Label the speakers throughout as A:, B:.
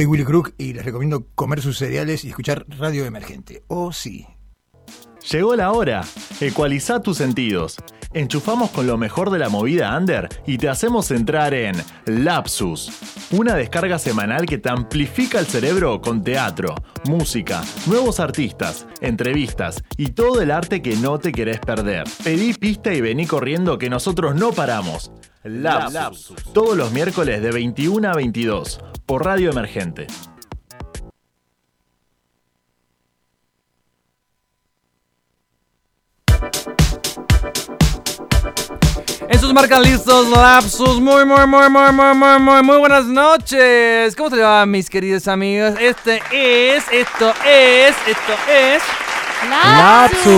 A: Soy Willy Crook y les recomiendo comer sus cereales y escuchar Radio Emergente. Oh, sí.
B: Llegó la hora. Ecualiza tus sentidos. Enchufamos con lo mejor de la movida under y te hacemos entrar en Lapsus, una descarga semanal que te amplifica el cerebro con teatro, música, nuevos artistas, entrevistas y todo el arte que no te querés perder. Pedí pista y vení corriendo que nosotros no paramos. Lapsus, todos los miércoles de 21 a 22 por Radio Emergente.
C: Estos marcan listos lapsus. Muy, muy, muy, muy, muy, muy, muy, muy buenas noches. ¿Cómo te va, mis queridos amigos? Este es, esto es, esto es.
D: Lapsus.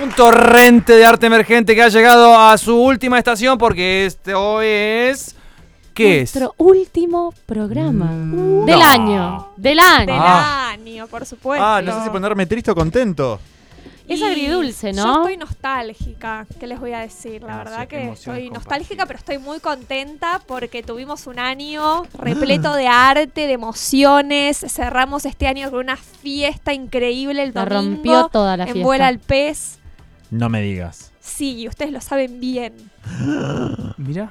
C: Un torrente de arte emergente que ha llegado a su última estación porque este hoy es. ¿Qué es?
D: Nuestro último programa
C: Mm,
D: del
C: no.
D: año. Del año.
E: Del
C: Ah.
E: año, por supuesto.
F: Ah, no sé si ponerme triste o contento.
D: Es
E: Y
D: agridulce,
E: Yo
D: ¿no?
E: estoy nostálgica, ¿qué les voy a decir? La
F: Ah,
E: verdad
F: sí,
E: que estoy nostálgica, pero estoy muy contenta porque tuvimos un año repleto de arte, de emociones. Cerramos este año con una fiesta increíble el
D: La
E: domingo.
D: rompió toda la
E: en
D: fiesta.
E: Vuela al Pez.
F: No me digas.
E: Sí, y ustedes lo saben bien.
C: Mira,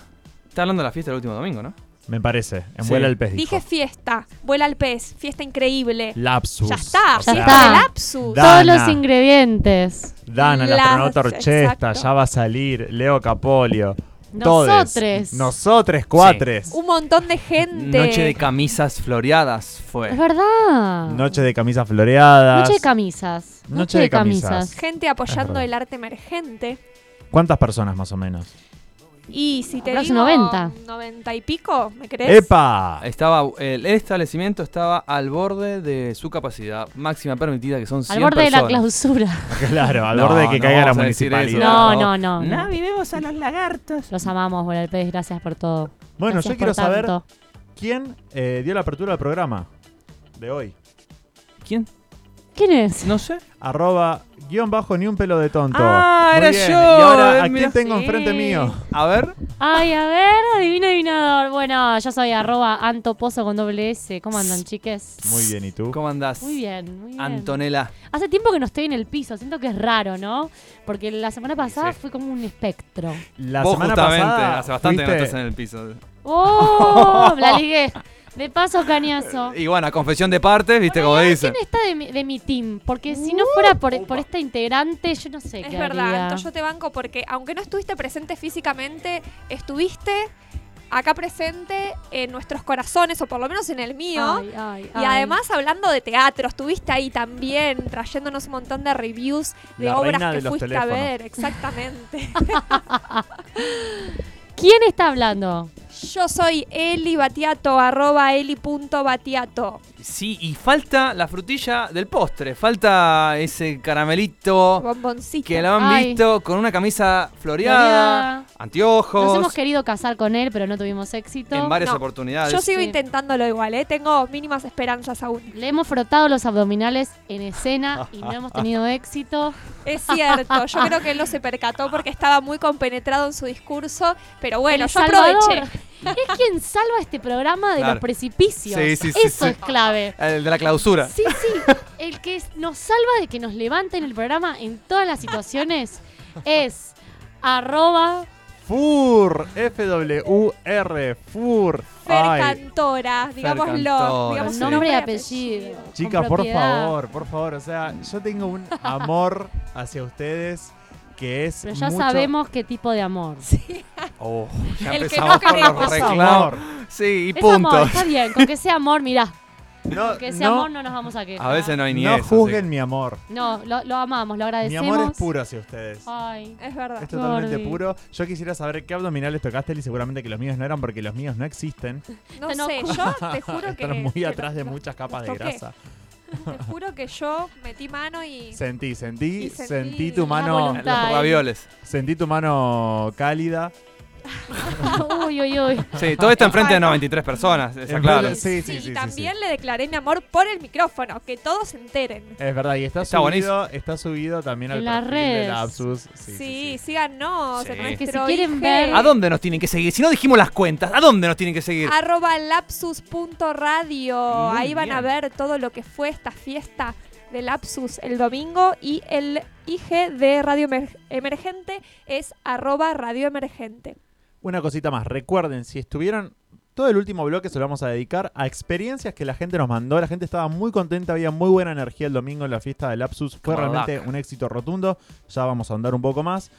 C: está hablando de la fiesta del último domingo, ¿no?
F: Me parece. En
C: Sí.
F: vuela el pez.
E: Dije
F: dijo.
E: fiesta, Vuela al Pez, fiesta increíble.
F: Lapsus.
E: Ya está,
F: O
D: Ya
F: sea,
D: está.
E: de lapsus.
F: Da-
D: Todos los
F: Dana.
D: ingredientes.
F: Dana, la
E: Las-
F: astronauta orchesta,
E: exacto.
F: ya va a salir. Leo Capolio. Todes.
D: Nosotros.
F: Nosotros, cuatres.
E: Un montón de gente.
C: Noche de camisas floreadas
D: Es
C: fue.
D: verdad.
F: Noche de camisas floreadas.
D: Noche de camisas.
F: Noche de camisas.
E: Gente apoyando el arte emergente.
F: ¿Cuántas personas más o menos?
E: Y si te digo
D: 90.
E: 90 y pico, ¿me crees?
F: ¡Epa!
C: Estaba, el establecimiento estaba al borde de su capacidad máxima permitida, que son 100
D: Al borde de la
C: personas.
D: clausura.
F: Claro, al
C: No,
F: borde de que
C: no
F: caiga la
C: vamos a decir
F: municipalidad.
C: eso.
D: No,
C: No.
D: no, no. no.
C: vivimos a los lagartos.
D: Los amamos, al Pez. Gracias por todo.
F: Bueno,
D: Gracias
F: yo quiero
D: por
F: saber
D: tanto.
F: quién eh, dio la apertura del programa de hoy.
C: ¿Quién?
D: ¿Quién es?
C: No sé.
F: Arroba guion bajo ni un pelo de tonto.
C: Ah,
F: Muy
C: era
F: bien.
C: yo,
F: Y ahora, ¿a
C: eh, mira.
F: quién tengo
D: Sí.
F: enfrente mío?
C: A ver.
D: Ay, a ver, adivina adivinador. Bueno, yo soy arroba antopozo con doble S. ¿Cómo andan, chiques?
F: Muy bien, ¿y tú?
C: ¿Cómo andás?
D: Muy bien, muy bien.
C: Antonella.
D: Hace tiempo que no estoy en el piso, siento que es raro, ¿no? Porque la semana pasada
C: Sí.
D: fue como un espectro.
F: La
C: Vos
F: semana
C: justamente,
F: pasada
C: hace bastante que no
F: fuiste-
C: estás en el piso.
D: ¡Oh! la ligué. De paso, cañazo.
C: Y bueno, confesión de partes, viste como dicen.
D: ¿Quién está de mi, de mi team? Porque si no fuera por, por esta integrante, yo no sé
E: Es
D: qué
E: verdad,
D: haría.
E: entonces yo te banco porque aunque no estuviste presente físicamente, estuviste acá presente en nuestros corazones, o por lo menos en el mío.
D: Ay, ay,
E: Y
D: ay.
E: además hablando de teatro, estuviste ahí también trayéndonos un montón de reviews de
F: La
E: obras
F: reina
E: que
F: de
E: fuiste
F: teléfonos.
E: a ver, exactamente.
D: ¿Quién está hablando?
E: Yo soy Eli Batiato, arroba eli.batiato.
C: Sí, y falta la frutilla del postre. Falta ese caramelito
E: Bomboncito.
C: que lo han
D: Ay.
C: visto con una camisa floreada,
D: Floreada. Nos
C: anteojos,
D: hemos querido casar con él, pero no tuvimos éxito.
C: en varias
E: No,
C: oportunidades.
E: Yo sigo
D: Sí.
E: intentándolo igual, ¿eh? Tengo mínimas esperanzas aún.
D: Le hemos frotado los abdominales en escena y no hemos tenido éxito.
E: Es cierto, yo creo que él no se percató porque estaba muy compenetrado en su discurso, pero bueno,
D: El
E: yo
D: Salvador
E: aproveché.
D: Es quien salva este programa de
C: Claro.
D: los precipicios.
C: Sí, sí, sí,
D: Eso
C: sí.
D: es clave.
C: El de la clausura.
D: Sí, sí. El que nos salva de que nos levanten el programa en todas las situaciones es arroba
F: FUR, F-W-R, FUR.
E: Fer Cantora, digámoslo. Digamos
C: sí.
D: nombre y apellido.
F: Chicas, por favor, por favor. O sea, yo tengo un amor hacia ustedes que es.
D: Pero ya
F: mucho-
D: sabemos qué tipo de amor.
C: Oh, ya
E: El que
C: empezamos
E: no
C: con
E: queremos.
C: los reclamos. Sí, y
D: Es
C: punto.
D: amor, está bien. Con que sea amor, mirá.
F: No,
D: Con que sea
F: no,
D: amor no nos vamos a quejar.
C: A veces no hay ni
F: no
C: eso.
F: juzguen
C: sí.
F: mi amor.
D: No, lo, lo amamos, lo
F: Mi
D: agradecemos.
F: amor es puro hacia ustedes.
D: Ay.
E: Es verdad.
F: Es totalmente puro. Yo quisiera saber qué abdominales tocaste y seguramente que los míos no eran porque los míos no existen.
E: No
D: no-
E: sé, yo te juro que.
F: Están muy
E: que
F: atrás de muchas capas de grasa.
E: Te juro que yo metí mano y.
F: Sentí, sentí,
E: Y sentí
F: sentí tu mano,
D: voluntad.
C: Los ravioles.
F: sentí tu mano cálida,
D: uy, uy, uy.
C: Sí, todo esto enfrente de 93 personas, está claro.
F: verdad, Sí, sí,
E: Sí,
F: sí,
E: también le declaré mi amor por el micrófono, que todos se enteren.
F: Es verdad, y está,
C: Está
F: subido, está subido también al
D: las
F: perfil de
D: redes.
F: Lapsus.
E: Sí,
F: Sí, sí, sí.
E: síganos
C: Sí.
E: en
C: Que
E: nuestro
D: si quieren
E: IG,
D: ver-
C: ¿A dónde nos tienen que seguir? Si no dijimos las cuentas, ¿a dónde nos tienen que seguir?
E: arroba lapsus.radio.
C: Muy
E: Ahí van a
C: bien.
E: ver todo lo que fue esta fiesta de Lapsus el domingo y el IG de Radio Emer- Emergente es arroba Radio Emergente.
F: Una cosita más, recuerden, si estuvieron... Todo el último bloque se lo vamos a dedicar a experiencias que la gente nos mandó. La gente estaba muy contenta, había muy buena energía el domingo en la fiesta de Lapsus. Fue
C: Como
F: realmente un éxito rotundo. Ya vamos a andar un poco más.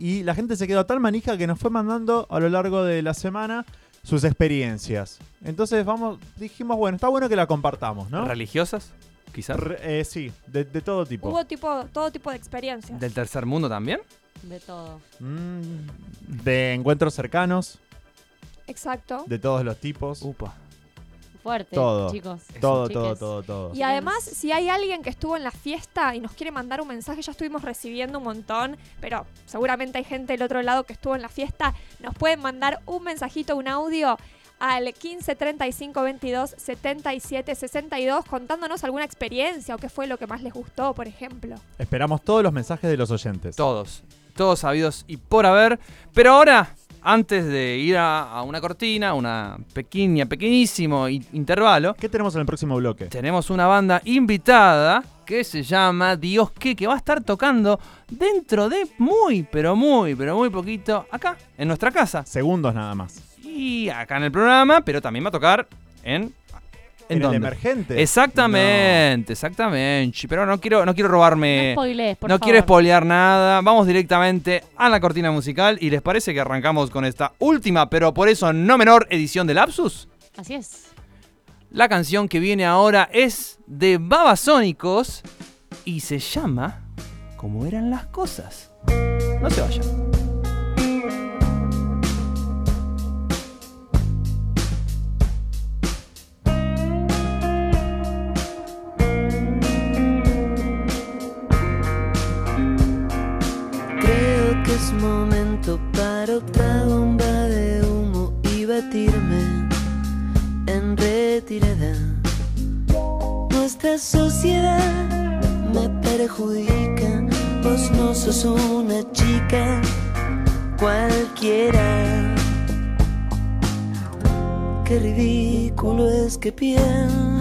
F: Y la gente se quedó tan manija que nos fue mandando a lo largo de la semana sus experiencias. Entonces vamos, dijimos, bueno, está bueno que la compartamos, ¿no?
C: ¿Religiosas? Quizás.
F: Re- eh, sí, de, de todo tipo.
E: Hubo tipo, todo tipo de experiencias.
C: ¿Del tercer mundo también?
D: De todo.
F: Mm, de encuentros cercanos,
E: Exacto.
F: de todos los tipos.
C: Upa.
D: Fuerte,
F: Todo.
D: chicos.
F: todo,
D: chiques.
F: todo, todo, todo.
E: Y además, si hay alguien que estuvo en la fiesta y nos quiere mandar un mensaje, ya estuvimos recibiendo un montón, pero seguramente hay gente del otro lado que estuvo en la fiesta, nos pueden mandar un mensajito, un audio al 15 35 22 77 62 contándonos alguna experiencia o qué fue lo que más les gustó, por ejemplo.
F: Esperamos todos los mensajes de los oyentes.
C: Todos. Todos sabidos y por haber. Pero ahora, antes de ir a, a una cortina, una pequeña, pequeñísimo intervalo,
F: ¿Qué tenemos en el próximo bloque?
C: tenemos una banda invitada que se llama Dios que, que va a estar tocando dentro de muy, pero muy, pero muy poquito acá, en nuestra casa.
F: Segundos nada más.
C: Y acá en el programa, pero también va a tocar en... ¿En,
F: ¿En el emergente?
C: Exactamente, exactamente. Pero no quiero, no quiero robarme...
D: No spoilees, por
C: no
D: favor.
C: quiero spoilear nada. Vamos directamente a la cortina musical. ¿Y les parece que arrancamos con esta última, pero por eso no menor edición de Lapsus?
D: Así es.
C: La canción que viene ahora es de Babasónicos y se llama Como eran las cosas. No se vayan.
G: Que pienses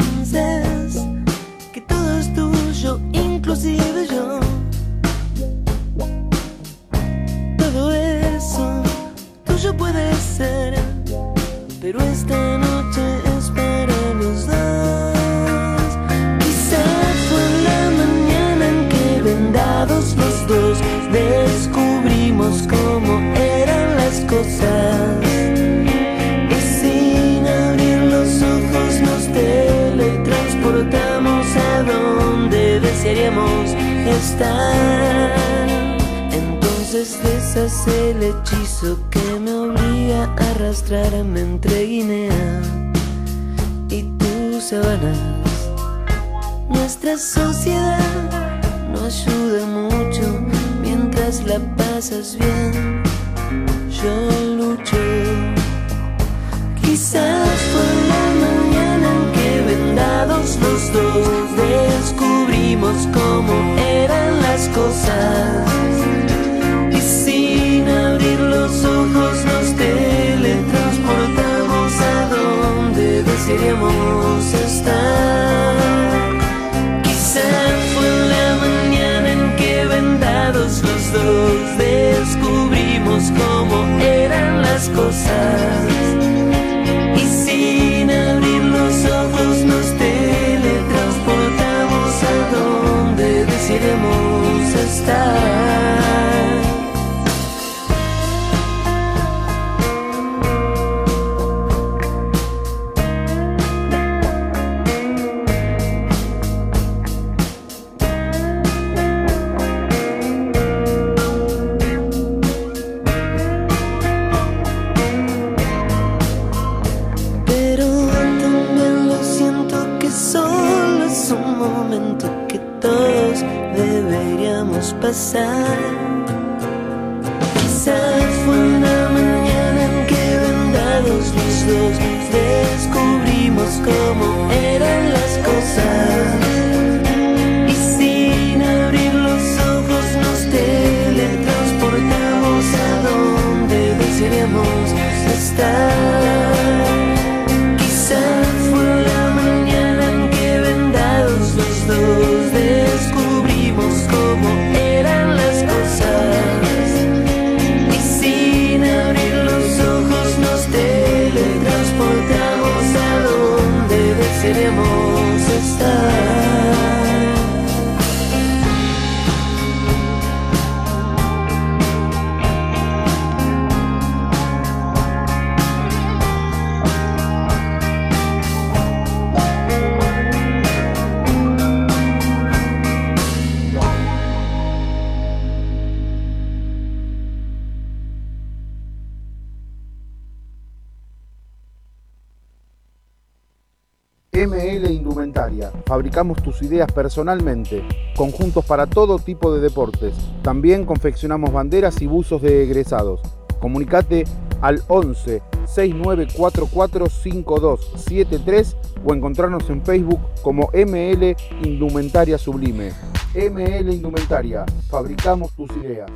H: ML Indumentaria. Fabricamos tus ideas personalmente. Conjuntos para todo tipo de deportes. También confeccionamos banderas y buzos de egresados. Comunicate al 11 6944 5273 o encontrarnos en Facebook como ML Indumentaria Sublime. ML Indumentaria. Fabricamos tus ideas.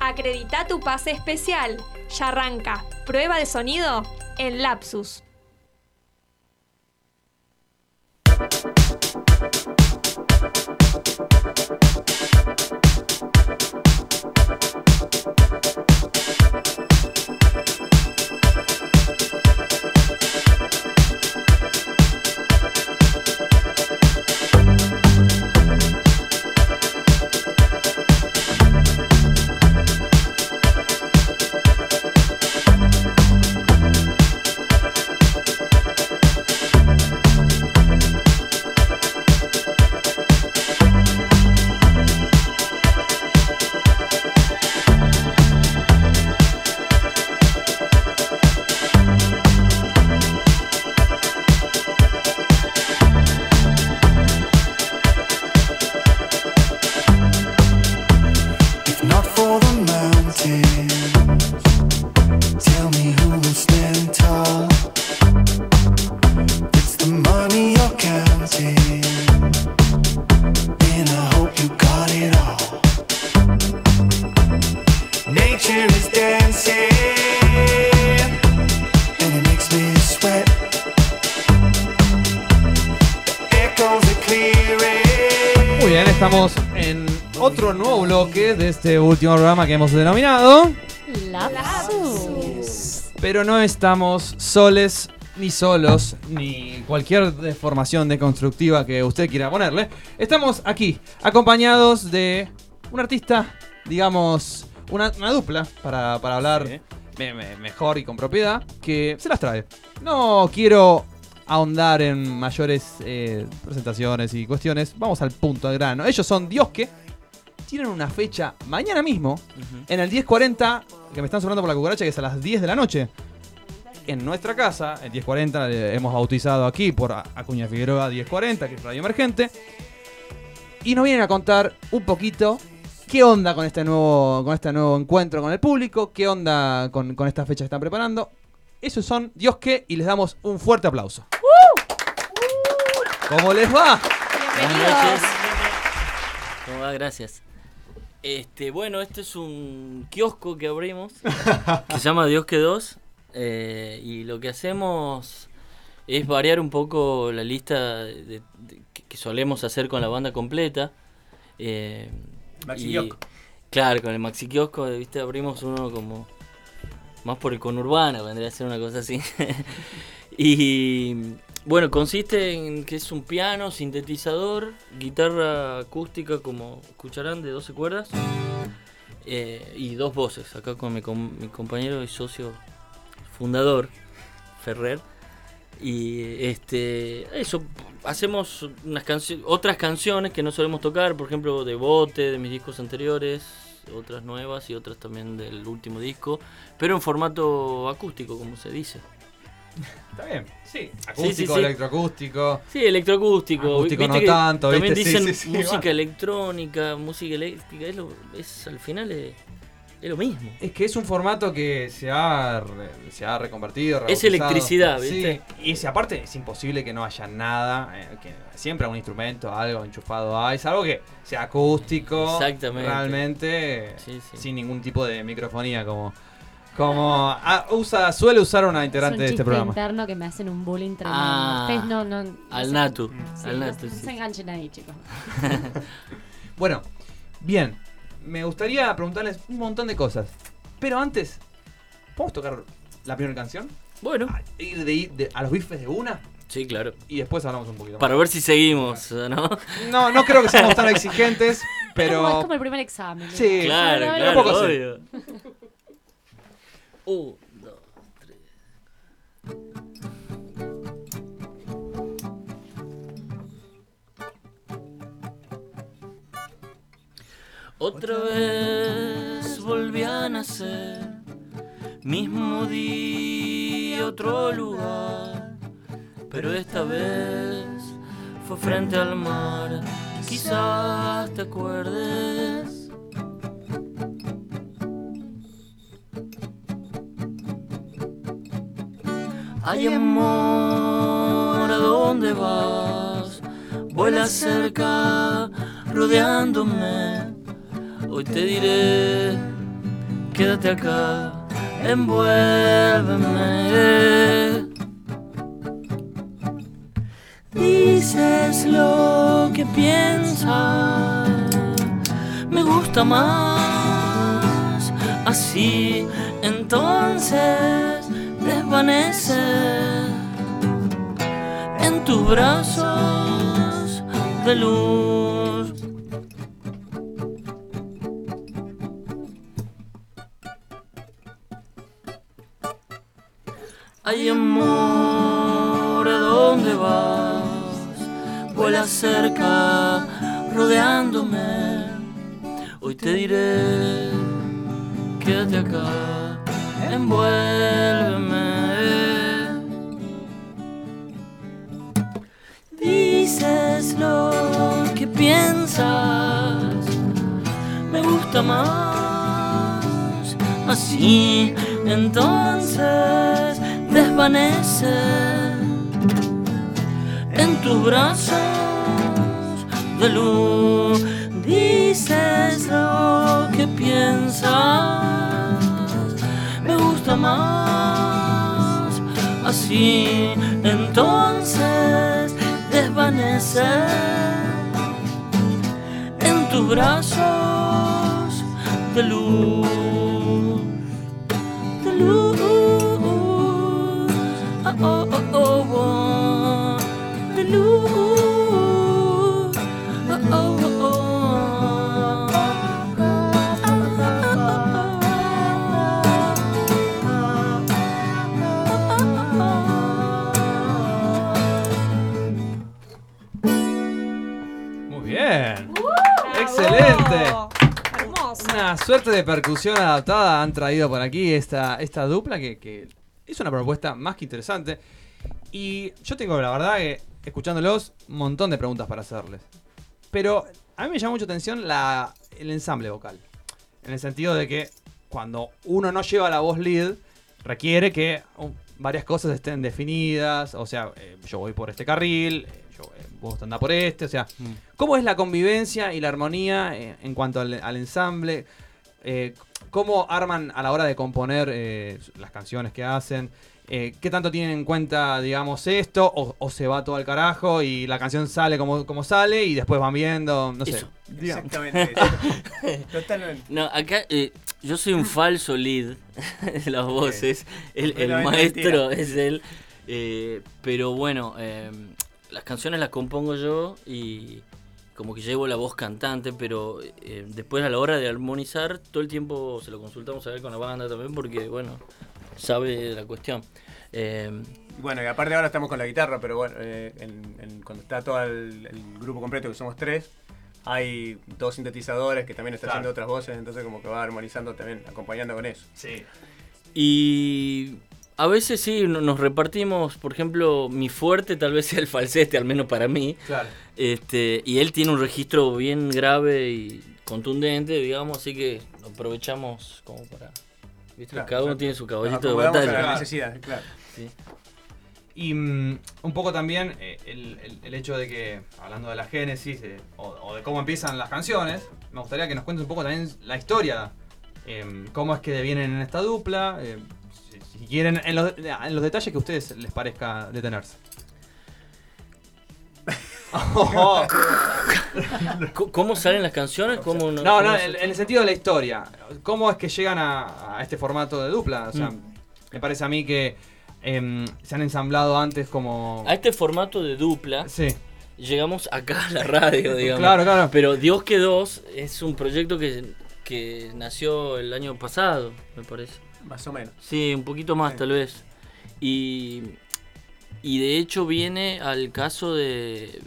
E: Acredita tu pase especial. Ya arranca. Prueba de sonido en Lapsus.
C: Thank último programa que hemos denominado.
D: Lapsus.
C: Pero no estamos soles ni solos, ni cualquier deformación deconstructiva que usted quiera ponerle. Estamos aquí, acompañados de un artista, digamos, una, una dupla, para, para hablar me- me- mejor y con propiedad, que se las trae. No quiero ahondar en mayores eh, presentaciones y cuestiones, vamos al punto, al grano. Ellos son Diosque, tienen una fecha mañana mismo, en el 1040, que me están sonando por la cucaracha, que es a las 10 de la noche. En nuestra casa, el 1040, le hemos bautizado aquí por Acuña Figueroa 1040, que es Radio Emergente. Y nos vienen a contar un poquito qué onda con este nuevo, con este nuevo encuentro con el público, qué onda con, con esta fecha que están preparando. Esos son Dios que, y les damos un fuerte aplauso. ¿Cómo les va?
I: Buenas noches. ¿Cómo va? Gracias. Este, bueno, este es un kiosco que abrimos que se llama Dios que 2 eh, y lo que hacemos es variar un poco la lista de- de- que, que solemos hacer con la banda completa. eh,
A: Maxi
I: y-
A: kiosco.
I: Claro, con el maxi kiosco, viste, abrimos uno como más por el conurbano, vendría a ser una cosa así. y bueno, consiste en que es un piano, sintetizador, guitarra acústica como escucharán de 12 cuerdas eh, y dos voces. Acá con mi, mi compañero y socio fundador, Ferrer. Y este eso hacemos unas otras canciones que no solemos tocar, por ejemplo, de Bote, de mis discos anteriores, otras nuevas y otras también del último disco, pero en formato acústico, como se dice.
C: Está bien, sí.
I: Sí, sí,
C: Acústico,
I: sí.
C: electroacústico.
I: Sí, electroacústico.
C: Acústico
I: Viste
C: no
I: que
C: tanto,
I: También dicen
C: sí, sí,
I: música electrónica, música eléctrica, es, lo- es al final es, Es lo mismo.
C: Es que es un formato que se ha, re- se ha reconvertido.
I: Es electricidad,
C: Sí,
I: ¿viste?
C: y si aparte es imposible que no haya nada, eh, que siempre un instrumento, algo enchufado hay, salvo que sea acústico,
I: Exactamente.
C: realmente,
I: Sí, sí.
C: sin ningún tipo de microfonía como, como ah, usa, suele usar una
D: Es un
C: integrante de este programa.
D: interno que me hacen un bullying tremendo.
I: Ah,
D: Ustedes no, no, no
I: al
D: se-
I: natu,
D: Sí,
I: al
D: no-
I: natu,
D: no
I: sí.
D: se enganchen ahí, chicos.
C: Bueno, bien, me gustaría preguntarles un montón de cosas, pero antes, ¿podemos tocar la primera canción?
I: Bueno,
C: Ir de, de- a los bifes de una
I: sí, claro.
C: y después hablamos un poquito más.
I: Para ver si seguimos, ¿no?
C: No, no creo que seamos tan exigentes,
D: Es, como, es
C: pero.
D: como el primer examen.
C: Sí,
I: Claro, claro,
C: un poco sí.
I: obvio. Un, dos, tres. Otra vez volví a nacer, mismo día, otro lugar, pero esta vez fue frente al mar, quizás te acuerdes. Ay amor, ¿a dónde vas? Vuela cerca, rodeándome. Hoy te diré, quédate acá, envuélveme. Dices lo que piensas, me gusta más. Así entonces desvanece en tus brazos de luz. Ay amor, ¿a dónde vas? Vuela cerca, rodeándome. Hoy te diré, quédate acá, envuélveme. Dices lo que piensas, me gusta más. Así entonces desvanece en tus brazos de luz. Dices lo que piensas, me gusta más. Así entonces desvanece en tus brazos de luz.
C: Suerte de percusión adaptada han traído por aquí esta, esta dupla que, que es una propuesta más que interesante. Y yo tengo, la verdad, que escuchándolos, un montón de preguntas para hacerles. Pero a mí me llama mucho atención la, el ensamble vocal. En el sentido de que cuando uno no lleva la voz lead, requiere que um, varias cosas estén definidas. O sea, eh, yo voy por este carril, eh, yo, eh, vos andás por este. O sea, ¿cómo es la convivencia y la armonía en cuanto al, al ensamble? Eh, ¿Cómo arman a la hora de componer eh, las canciones que hacen? Eh, ¿Qué tanto tienen en cuenta, digamos, esto? O, o se va todo al carajo y la canción sale como, como sale y después van viendo? No sé.
I: Eso.
J: Exactamente. eso. Totalmente.
I: No, acá eh, yo soy un falso lead de las voces. El, maestro
J: mentira.
I: es él. eh, pero bueno, eh, las canciones las compongo yo y como que llevo la voz cantante, pero eh, después a la hora de armonizar, todo el tiempo se lo consultamos a ver con la banda también, porque bueno, sabe la cuestión. Eh,
J: Bueno, y aparte ahora estamos con la guitarra, pero bueno, eh, en- en- cuando está todo el, el grupo completo, que somos tres, hay dos sintetizadores que también están
C: Claro.
J: haciendo otras voces, entonces como que va armonizando también, acompañando con eso.
C: Sí.
I: Y A veces sí, no- nos repartimos, por ejemplo, mi fuerte tal vez sea el falsete, al menos para mí.
C: Claro.
I: Este, y él tiene un registro bien grave y contundente, digamos, así que lo aprovechamos como para... ¿viste?
J: Claro,
I: Cada uno tiene su caballito de batalla.
J: las necesidades, claro.
I: Sí.
C: Y mm, un poco también eh, el, el- el hecho de que, hablando de la génesis eh, o, o de cómo empiezan las canciones, me gustaría que nos cuentes un poco también la historia. em, cómo es que devienen en esta dupla. Si, quieren, en los, en los detalles que a ustedes les parezca detenerse.
I: ¿Cómo salen las canciones? ¿Cómo
C: No, no,
I: se-
C: en, en el sentido de la historia. ¿Cómo es que llegan a, a este formato de dupla? O sea,
I: Mm.
C: me parece a mí que em, se han ensamblado antes como...
I: A este formato de dupla
C: Sí.
I: llegamos acá a la radio, digamos.
C: Claro, claro.
I: Pero Dios que dos es un proyecto que, que nació el año pasado, me parece.
J: Más o menos.
I: Sí, un poquito más tal vez. Y, y de hecho viene al caso de,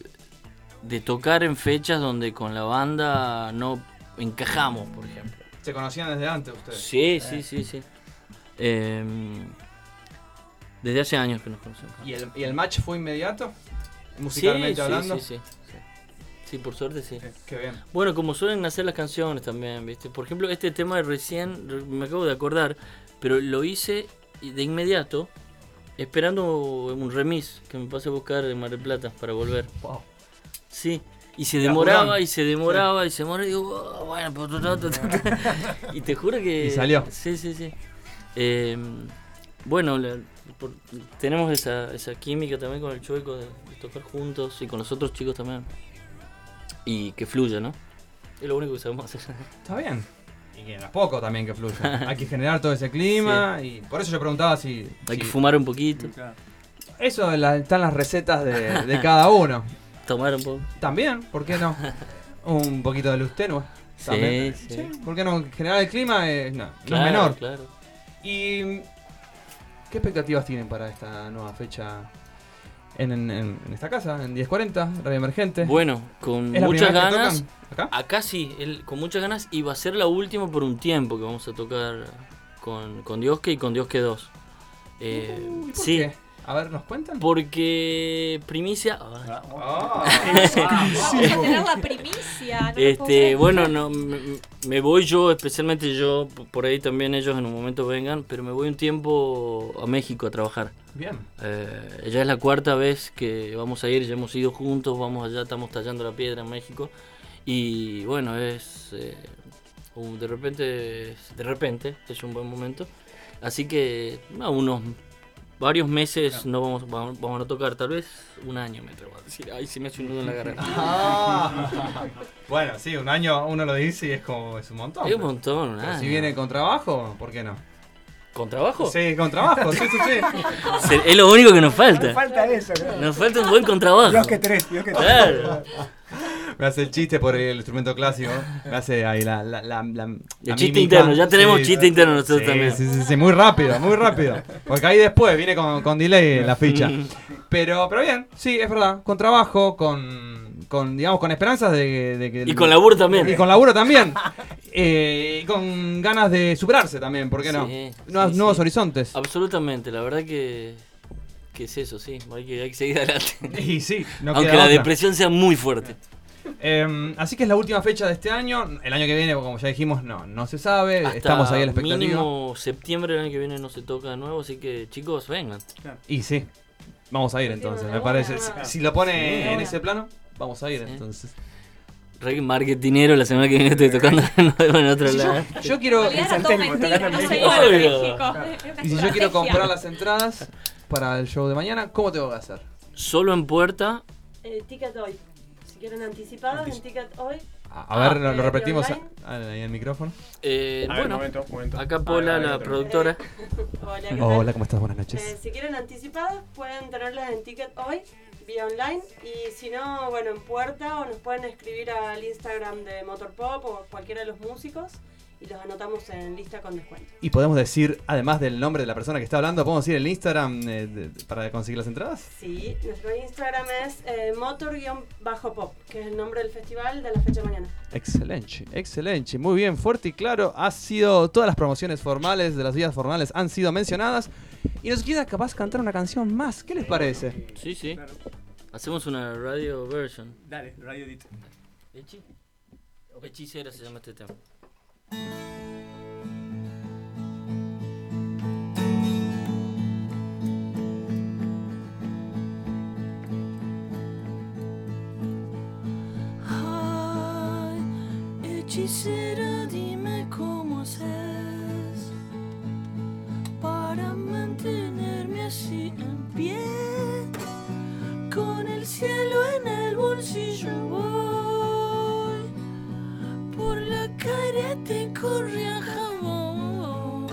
I: de tocar en fechas donde con la banda no encajamos, por ejemplo.
C: ¿Se conocían desde antes ustedes?
I: Sí, sí, sí, sí. Em, desde hace años que nos conocemos.
C: ¿Y el, y el match fue inmediato? Musicalmente
I: sí,
C: hablando.
I: Sí, sí, sí. Sí, por suerte sí.
C: Qué bien.
I: Bueno, como suelen nacer las canciones también, ¿viste? Por ejemplo, este tema de recién, re- me acabo de acordar, pero lo hice de inmediato, esperando un remis que me pase a buscar en Mar del Plata para volver.
C: Wow.
I: Sí. Y se
C: De
I: demoraba y se demoraba y se demoraba y digo, "Oh, bueno, pues, ta, ta, ta, ta". y te juro que...
C: Y salió.
I: Sí, sí, sí. Eh, bueno, la- por- tenemos esa, esa química también con el chueco de, de tocar juntos y con los otros chicos también. Y que fluya, ¿no? Es lo único que sabemos hacer.
C: Está bien. Y que es poco también que fluya. Hay que generar todo ese clima y por eso yo preguntaba si...
I: Hay
C: si-
I: que fumar un poquito,
C: Eso la- están las recetas de, de cada uno.
I: tomar un poco.
C: También, ¿por qué no? Un poquito de luz tenue.
I: Sí,
C: también.
I: sí.
C: ¿Por qué no? Generar el clima es, no, no es menor.
I: Claro.
C: ¿Y qué expectativas tienen para esta nueva fecha en, en- esta casa, en 1040, Radio Emergente?
I: Bueno, con
C: ¿Es la
I: muchas ganas.
C: tocan
I: Acá sí, el- con muchas ganas. Y va a ser la última por un tiempo que vamos a tocar con, con Dios que y con Dios que dos. Eh,
C: Uy, ¿por
I: sí.
C: qué? A ver, ¿nos cuentan?
I: Porque primicia.
C: Ah.
E: Vamos a tener la primicia. No
I: Este, bueno, no, me, me voy yo, especialmente yo, por ahí también ellos en un momento vengan, pero me voy un tiempo a México a trabajar.
C: Bien.
I: Eh, ya es la cuarta vez que vamos a ir, ya hemos ido juntos, vamos allá, estamos tallando la piedra en México. Y bueno, es eh, un- de repente, es- de repente, es un buen momento. Así que a unos varios meses no vamos, vamos, vamos a tocar, tal vez un año me atrevo a decir. Ay, se me hace un nudo en la garganta.
C: Ah. bueno, sí, un año uno lo dice y es como es un montón.
I: Es un montón, un
C: Pero si viene con trabajo, ¿por qué no?
I: ¿Con trabajo?
C: Sí, con trabajo, sí, sí, sí.
I: Es lo único que nos falta.
J: Nos falta eso, claro.
I: Nos falta un buen contrabajo.
J: Dios que tres, Dios que tres.
I: Claro.
C: Me hace el chiste por el instrumento clásico. Me hace ahí la. la, la, la-
I: El
C: la
I: chiste
C: mímica.
I: interno, ya tenemos
C: Sí,
I: chiste interno nosotros
C: sí,
I: también.
C: Sí, sí, sí, muy rápido, muy rápido. Porque ahí después viene con, con delay la ficha. Pero, pero bien, sí, es verdad. Con trabajo, con, con digamos, con esperanzas de, de que.
I: Y con laburo también.
C: Y con laburo también. Eh, y con ganas de superarse también, ¿por qué no?
I: Sí,
C: Nuevos,
I: sí,
C: nuevos
I: sí.
C: horizontes.
I: Absolutamente, la verdad que, que es eso, sí. Hay que, hay que seguir adelante.
C: Y sí, no
I: Aunque la
C: otra.
I: depresión sea muy fuerte.
C: Eh, así que es la última fecha de este año. El año que viene, como ya dijimos, no, no se sabe.
I: Hasta
C: Estamos ahí a la expectativa.
I: Mínimo septiembre del año que viene no se toca de nuevo, así que chicos, vengan.
C: Y sí, vamos a ir entonces, me parece. Si, si lo pone
I: Sí.
C: en ese plano, vamos a ir entonces.
I: Re marketinero, la semana que viene estoy tocando en otro lado.
C: Yo quiero.
E: En
I: México.
C: Y si yo quiero comprar las entradas para el show de mañana, ¿cómo tengo que hacer?
I: Solo en puerta.
K: Eh, ticket hoy. Si quieren anticipados, en ticket hoy.
C: A, ver, lo, lo
K: eh,
C: repetimos ahí en el micrófono.
I: Eh,
J: A ver,
I: bueno,
J: momento, momento.
I: acá
J: A
I: Pola,
J: ver, a ver,
I: la productora.
K: Hola, ¿qué tal?
C: Hola, ¿cómo estás? Buenas
K: Eh,
C: noches.
K: si quieren anticipadas, pueden tenerlas en ticket hoy, vía online. Y si no, bueno, en puerta o nos pueden escribir al Instagram de Motorpop o cualquiera de los músicos y los anotamos en lista con descuento.
C: Y podemos decir, además del nombre de la persona que está hablando, ¿podemos decir el Instagram eh, de- para conseguir las entradas?
K: Sí, nuestro Instagram es eh, motor-pop, que es el nombre del festival de la fecha de mañana.
C: Excelente, excelente, muy bien, fuerte y claro. Ha sido, todas las promociones formales de las vías formales han sido mencionadas. Y nos queda capaz cantar una canción más. ¿Qué les parece?
I: Sí, sí. Hacemos una radio version.
J: Dale, Radio Edit.
I: ¿Echi? Hechicera se llama este tema.
G: Ay, hechicera, dime cómo haces para mantenerme así en pie. Con el cielo en el bolsillo voy, por la calle te corría jabón.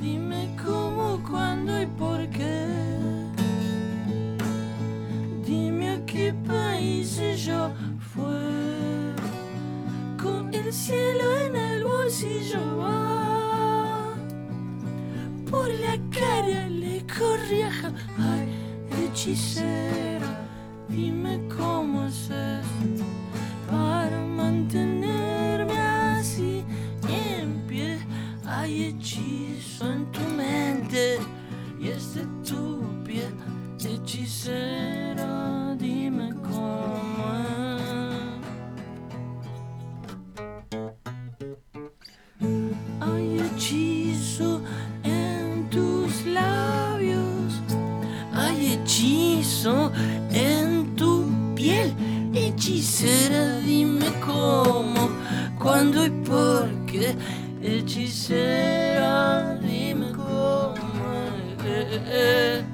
G: Dime cómo, cuándo y por qué. Dime a qué país ella fue. Con el cielo en el bolsillo va. Por la cara le corría ja- Ay, hechicera, dime cómo haces para por qué, hechicera, dime cómo. eh, eh, eh,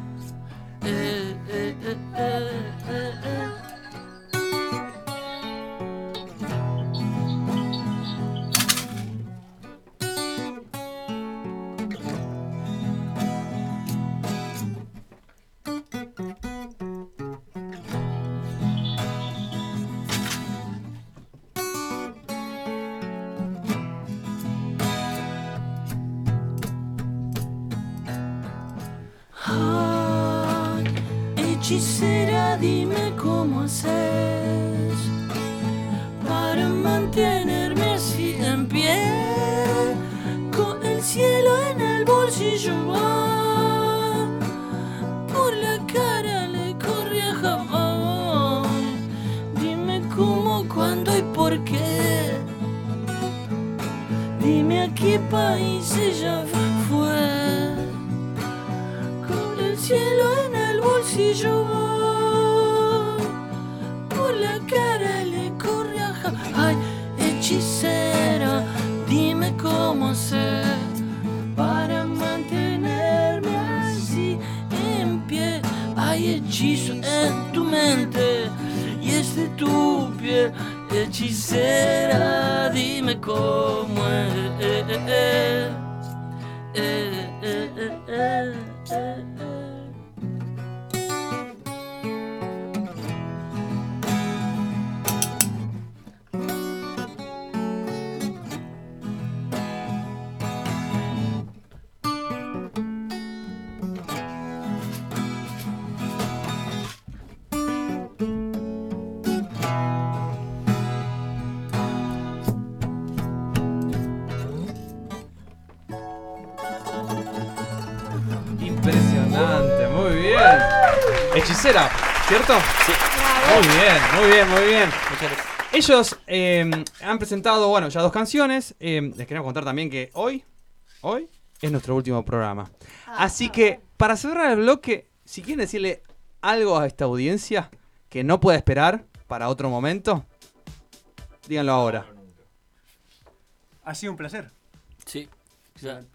C: ¿cierto?
I: Sí.
C: Muy bien, muy bien, muy bien.
I: Muchas gracias.
C: Ellos eh, han presentado, bueno, ya dos canciones. Eh, les queremos contar también que hoy, hoy es nuestro último programa. Así que, para cerrar el bloque, si quieren decirle algo a esta audiencia que no pueda esperar para otro momento, díganlo ahora.
J: Ha sido un placer.
I: Sí.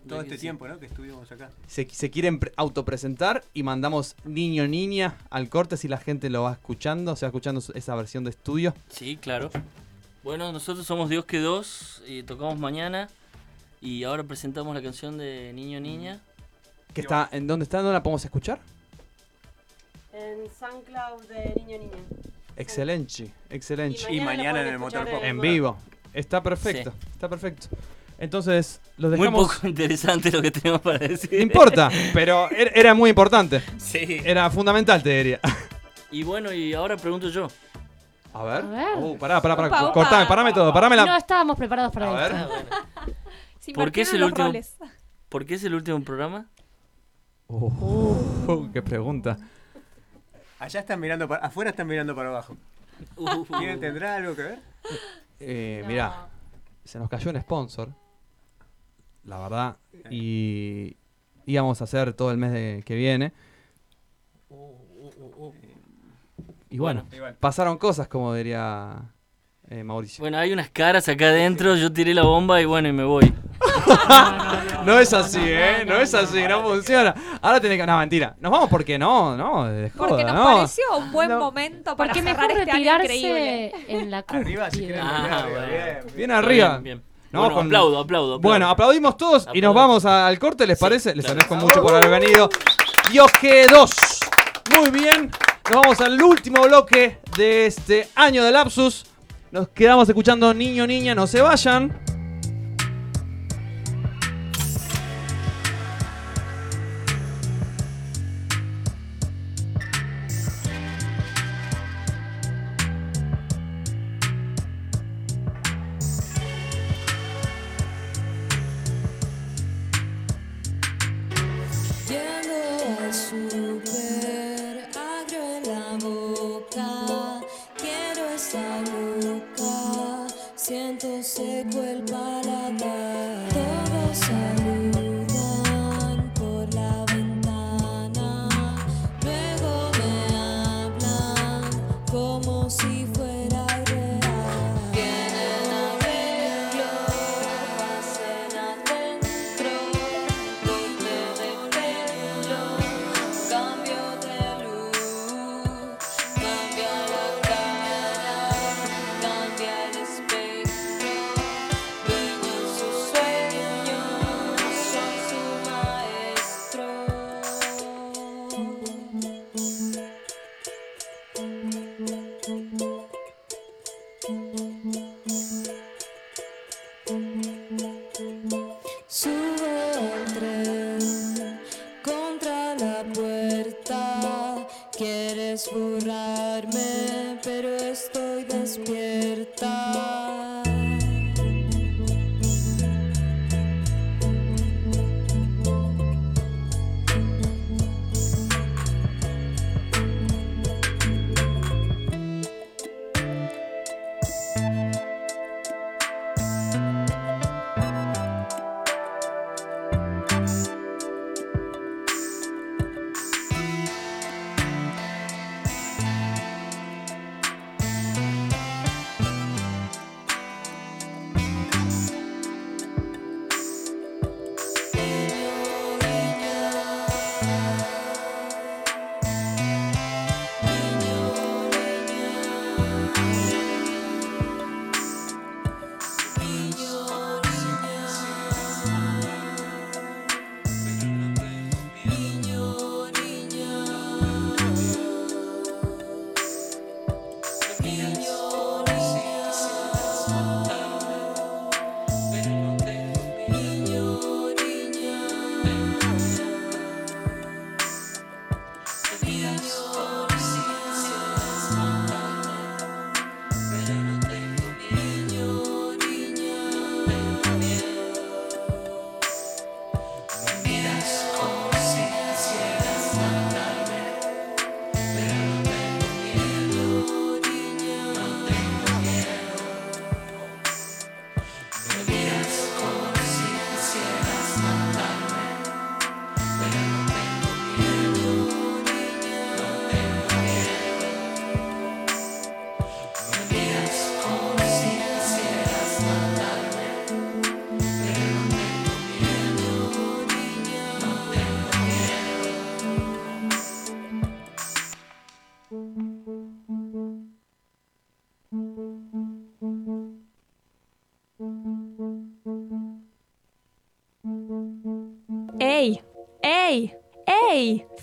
J: Todo este tiempo ¿no? que estuvimos acá.
C: Se, se quieren pre- autopresentar y mandamos niño niña al corte si la gente lo va escuchando, o sea, escuchando esa versión de estudio.
I: Sí, claro. Bueno, nosotros somos Dios que dos y tocamos mañana. Y ahora presentamos la canción de Niño Niña.
C: Que está, ¿En dónde está? ¿Dónde la podemos escuchar?
K: En SoundCloud de Niño Niña.
C: Excelente, excelente.
J: Y mañana en el
K: pueden escuchar
J: Motor Pop.
C: En vivo. Está perfecto, está perfecto. Entonces, los
I: Muy
C: dejamos.
I: poco interesante lo que tenemos para decir.
C: No importa, pero er- era muy importante.
I: Sí.
C: Era fundamental, te diría.
I: Y bueno, y ahora pregunto yo.
C: A ver.
D: A ver.
C: Uh, pará, pará, pará.
E: Upa.
C: Cortame, parame todo, parame la.
D: No estábamos preparados para
C: A
D: esto.
C: ver.
E: Se
I: ¿Por qué es el último?
E: roles.
I: ¿Por qué es el último programa?
C: Uh, qué pregunta.
J: Allá están mirando para, afuera están mirando para abajo.
I: Uh.
J: ¿Quién tendrá algo que ver?
C: Eh, Mirá, se nos cayó un sponsor. La verdad. Y íbamos a hacer todo el mes de- que viene. Y bueno,
I: Bueno, igual.
C: pasaron cosas, como diría eh, Mauricio.
I: Bueno, hay unas caras acá adentro, yo tiré la bomba y bueno, y me voy.
C: No es así, ¿eh? No es así, no funciona. Ahora tiene que... No, mentira. Nos vamos porque no, no, de
E: Porque nos
C: no.
E: pareció un buen momento para
D: Porque
E: cerrar
D: mejor
E: este año increíble.
D: en la cúspide.
J: Arriba, si quieren.
I: Ah,
J: arriba,
I: bueno.
J: bien.
C: Bien arriba.
I: Bien, bien.
C: No,
I: Bueno,
C: con-
I: aplaudo, aplaudo, aplaudo.
C: Bueno, aplaudimos todos y nos vamos a- al corte, ¿les
I: Sí,
C: parece? Les
I: claro.
C: agradezco mucho por haber venido. Dios que dos. Muy bien. Nos vamos al último bloque de este año de Lapsus. Nos quedamos escuchando Niño, Niña, no se vayan.
L: Quiero esa boca, siento seco el paladar.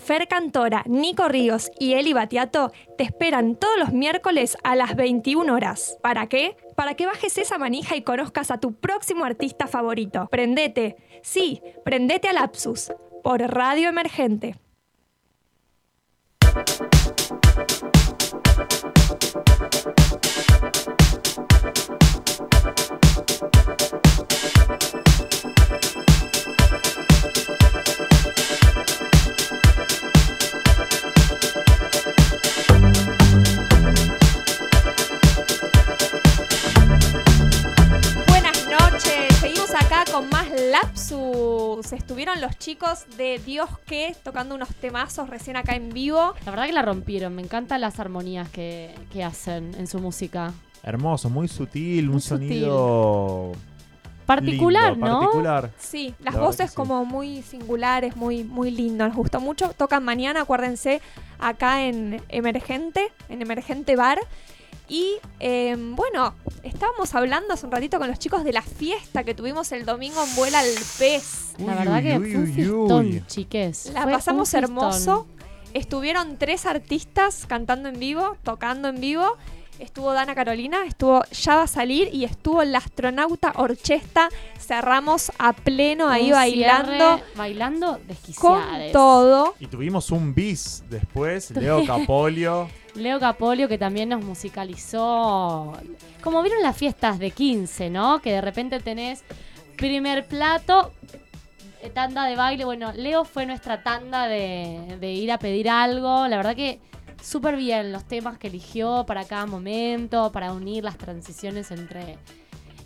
E: Fer Cantora, Nico Ríos y Eli Batiato te esperan todos los miércoles a las 21 horas. ¿Para qué? Para que bajes esa manija y conozcas a tu próximo artista favorito. Prendete, sí, prendete a Lapsus por Radio Emergente. Estuvieron los chicos de Dios que tocando unos temazos recién acá en vivo.
D: La verdad que la rompieron. Me encantan las armonías que, que hacen en su música.
F: Hermoso, muy sutil, un
D: sutil.
F: sonido
D: Particular,
F: lindo,
D: ¿no?
F: Particular.
E: Sí, las
F: La
E: voces
F: sí.
E: como muy singulares, muy, muy lindo. Nos gustó mucho. Tocan mañana, acuérdense, acá en Emergente, en Emergente Bar. Y eh, bueno, estábamos hablando hace un ratito con los chicos de la fiesta que tuvimos el domingo en Vuela al Pez.
D: La verdad que fue un fiestón, chiques.
E: La
D: Fue
E: pasamos hermoso. Estuvieron tres artistas cantando en vivo, tocando en vivo. Estuvo Dana Carolina, estuvo Ya va a salir y estuvo la astronauta Orchesta. Cerramos a pleno ahí
D: Un
E: bailando
D: cierre, bailando
E: con todo.
F: Y tuvimos un bis después, Leo Capolio.
D: Leo Capolio que también nos musicalizó. Como vieron las fiestas de 15, ¿no? Que de repente tenés primer plato, eh, tanda de baile. Bueno, Leo fue nuestra tanda de, de ir a pedir algo. La verdad que súper bien los temas que eligió para cada momento, para unir las transiciones entre,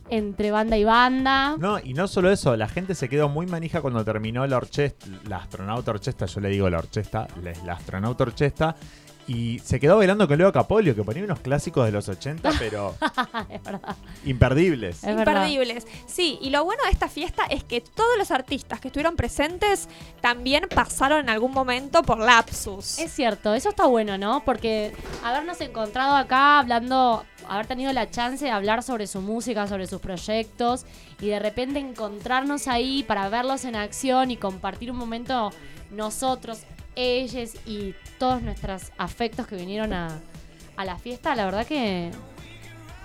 D: entre banda y banda.
F: No, y no solo eso, la gente se quedó muy manija cuando terminó la orchesta, la astronauta orchesta, yo le digo la orchesta, la, la astronauta orchesta, y se quedó bailando con Leo Capolio, que ponía unos clásicos de los 80, pero
D: es verdad.
F: imperdibles.
D: Es verdad.
E: Imperdibles. Sí, y lo bueno de esta fiesta es que todos los artistas que estuvieron presentes también pasaron en algún momento por Lapsus.
D: Es cierto, eso está bueno, ¿no? Porque habernos encontrado acá hablando, haber tenido la chance de hablar sobre su música, sobre sus proyectos y de repente encontrarnos ahí para verlos en acción y compartir un momento nosotros, ellos y todos nuestros afectos que vinieron a, a la fiesta, la verdad que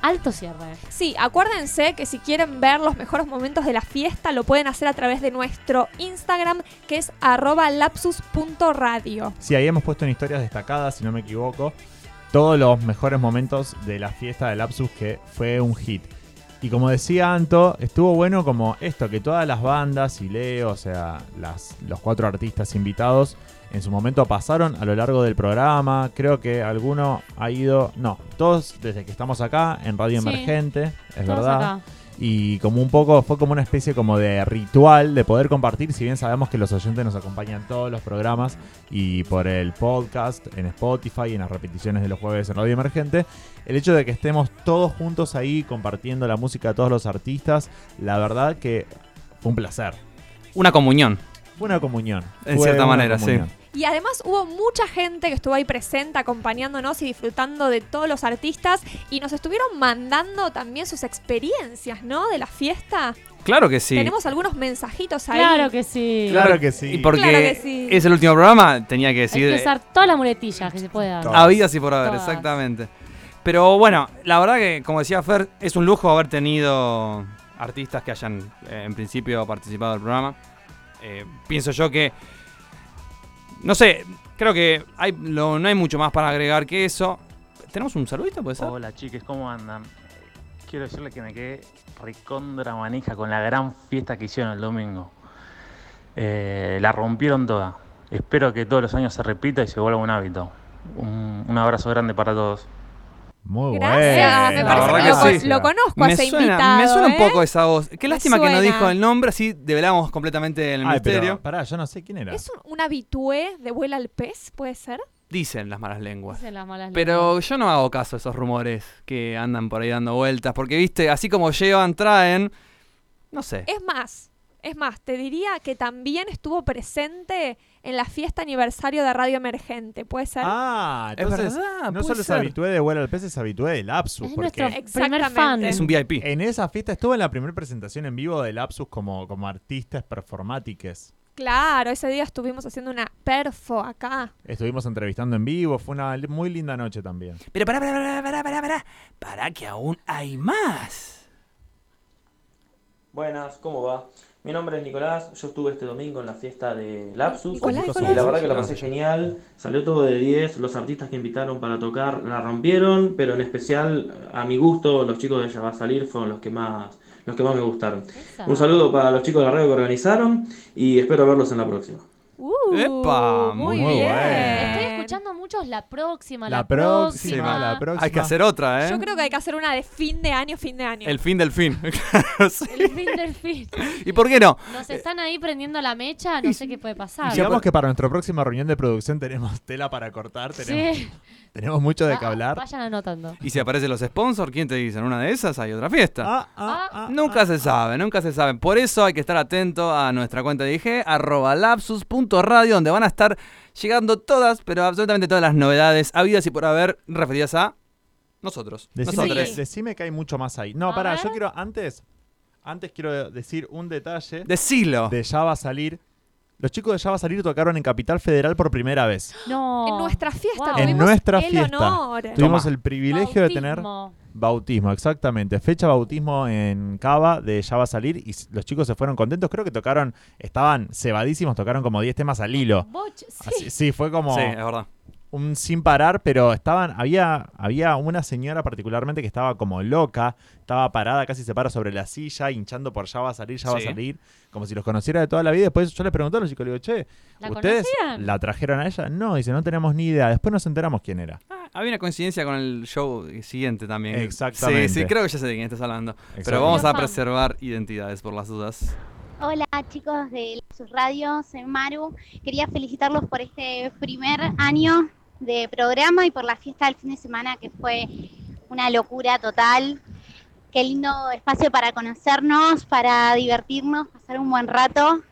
D: alto cierre.
E: Sí, acuérdense que si quieren ver los mejores momentos de la fiesta, lo pueden hacer a través de nuestro Instagram, que es arroba lapsus.radio.
F: Sí, ahí hemos puesto en historias destacadas, si no me equivoco, todos los mejores momentos de la fiesta de Lapsus, que fue un hit. Y como decía Anto, estuvo bueno como esto, que todas las bandas y Leo, o sea, las, los cuatro artistas invitados, en su momento pasaron a lo largo del programa. Creo que alguno ha ido, no, todos desde que estamos acá en Radio
D: Sí,
F: Emergente, es
D: todos
F: verdad.
D: acá.
F: Y como un poco, fue como una especie como de ritual de poder compartir, si bien sabemos que los oyentes nos acompañan en todos los programas y por el podcast en Spotify y en las repeticiones de los jueves en Radio Emergente, el hecho de que estemos todos juntos ahí compartiendo la música de todos los artistas, la verdad que fue un placer.
M: Una comunión.
F: Fue una comunión.
M: En
F: Fue
M: cierta manera, sí.
E: Y además hubo mucha gente que estuvo ahí presente acompañándonos y disfrutando de todos los artistas y nos estuvieron mandando también sus experiencias, ¿no? De la fiesta.
M: Claro que sí.
E: Tenemos algunos mensajitos ahí.
D: Claro que sí.
F: Claro que sí.
M: Y porque
E: Claro que sí.
M: es el último programa, tenía que
D: Hay
M: decir.
D: que usar todas las muletillas que se puedan.
M: Habidas y por haber,
D: Todas.
M: exactamente. Pero bueno, la verdad que, como decía Fer, es un lujo haber tenido artistas que hayan, eh, en principio, participado del programa. Eh, pienso yo que. No sé, creo que hay, no hay mucho más para agregar que eso. ¿Tenemos un saludito, puede?
N: Hola chiques, ¿cómo andan? Quiero decirles que me quedé recontra manija con la gran fiesta que hicieron el domingo. Eh, la rompieron toda. Espero que todos los años se repita y se vuelva un hábito. Un, un abrazo grande para todos.
F: Muy
E: Gracias, me
M: La
E: parece que lo,
M: que sí.
E: lo conozco a
M: Me
E: ese
M: suena,
E: invitado.
M: me suena un
E: ¿eh?
M: poco esa voz. Qué
E: Me
M: lástima que no dijo el nombre, así develamos completamente el
F: Ay,
M: misterio.
F: pero pará, yo no sé quién era.
E: ¿Es un, un habitué de vuela al pez? ¿Puede ser?
M: Dicen las malas lenguas.
D: Dicen las malas
M: Pero yo no hago caso a esos rumores que andan por ahí dando vueltas, porque viste, así como llevan, traen, no sé.
E: Es más, es más, te diría que también estuvo presente en la fiesta aniversario de Radio Emergente. ¿Puede ser?
F: Ah,
M: Es
F: entonces
M: verdad,
F: no solo es
M: ser.
F: habitué de Vuela al Pez, es habitué de Lapsus.
D: Es
F: porque
D: nuestro primer fan.
M: Es un VIP.
F: En esa fiesta estuvo en la primera presentación en vivo de Lapsus como, como artistas performáticos.
E: Claro, ese día estuvimos haciendo una perfo acá.
F: Estuvimos entrevistando en vivo, fue una muy linda noche también.
M: Pero pará, pará, pará, pará, pará, pará, pará que aún hay más.
O: Buenas, ¿cómo va? Mi nombre es Nicolás, yo estuve este domingo en la fiesta de Lapsus
E: Nicolás,
O: y
E: Nicolás.
O: la verdad que la pasé genial, salió todo de 10, los artistas que invitaron para tocar la rompieron, pero en especial a mi gusto los chicos de Ya va a salir fueron los que más, los que más me gustaron. Un saludo para los chicos de la radio que organizaron y espero verlos en la próxima.
E: Uh,
M: Epa,
E: muy
M: muy
E: bien.
M: bueno.
D: Estoy escuchando muchos la próxima,
F: La
D: la,
F: próxima,
D: próxima.
F: la próxima.
M: Hay que hacer otra, ¿eh?
E: Yo creo que hay que hacer una de fin de año, fin de año.
M: El fin del fin.
D: El fin del fin.
M: ¿Y por qué no?
D: Nos están ahí prendiendo la mecha, no sé qué puede pasar.
F: Digamos que para nuestra próxima reunión de producción tenemos tela para cortar, tenemos,
D: Sí.
F: tenemos mucho de qué
D: Va-
F: hablar.
D: Vayan anotando.
M: Y si aparecen los sponsors, ¿quién te dice? En una de esas hay otra fiesta.
F: Ah,
D: Ah,
M: nunca se sabe, nunca se sabe. Por eso hay que estar atento a nuestra cuenta de IG, arroba lapsus.radio, donde van a estar llegando todas, pero absolutamente todas las novedades habidas y por haber referidas a nosotros.
F: Decime,
M: Nosotros.
F: que, decime que hay mucho más ahí. No,
D: A
F: pará,
D: ver.
F: yo quiero antes, antes quiero decir un detalle.
M: Decilo.
F: De Ya va a salir. Los chicos de Ya va a salir tocaron en Capital Federal por primera vez.
D: No.
E: En nuestra fiesta
D: Wow.
F: En nuestra
E: el
F: fiesta.
E: honor.
F: Tuvimos
M: Toma.
F: el privilegio de tener
D: Bautismo.
F: exactamente. Fecha bautismo en Cava de Ya va a salir y los chicos se fueron contentos. Creo que tocaron, estaban cebadísimos, tocaron como 10 temas al hilo.
D: Boch, sí.
F: Así- sí, fue como
M: Sí, es verdad.
F: Un sin parar, pero estaban, había, había una señora particularmente que estaba como loca, estaba parada, casi se para sobre la silla, hinchando por ya va a salir, ya va a salir, como si los conociera de toda la vida. Después yo les pregunté a los chicos, le digo, che,
D: ¿La
F: ¿ustedes
D: conocían?
F: la trajeron a ella? No, dice, no tenemos ni idea. Después nos enteramos quién era.
M: Ah, había una coincidencia con el show siguiente también.
F: Exactamente.
M: Sí, sí, creo que ya sé de quién estás hablando. Pero vamos a preservar identidades por las dudas.
P: Hola chicos de sus radios, soy Maru. Quería felicitarlos por este primer año de programa y por la fiesta del fin de semana que fue una locura total. Qué lindo espacio para conocernos, para divertirnos, pasar un buen rato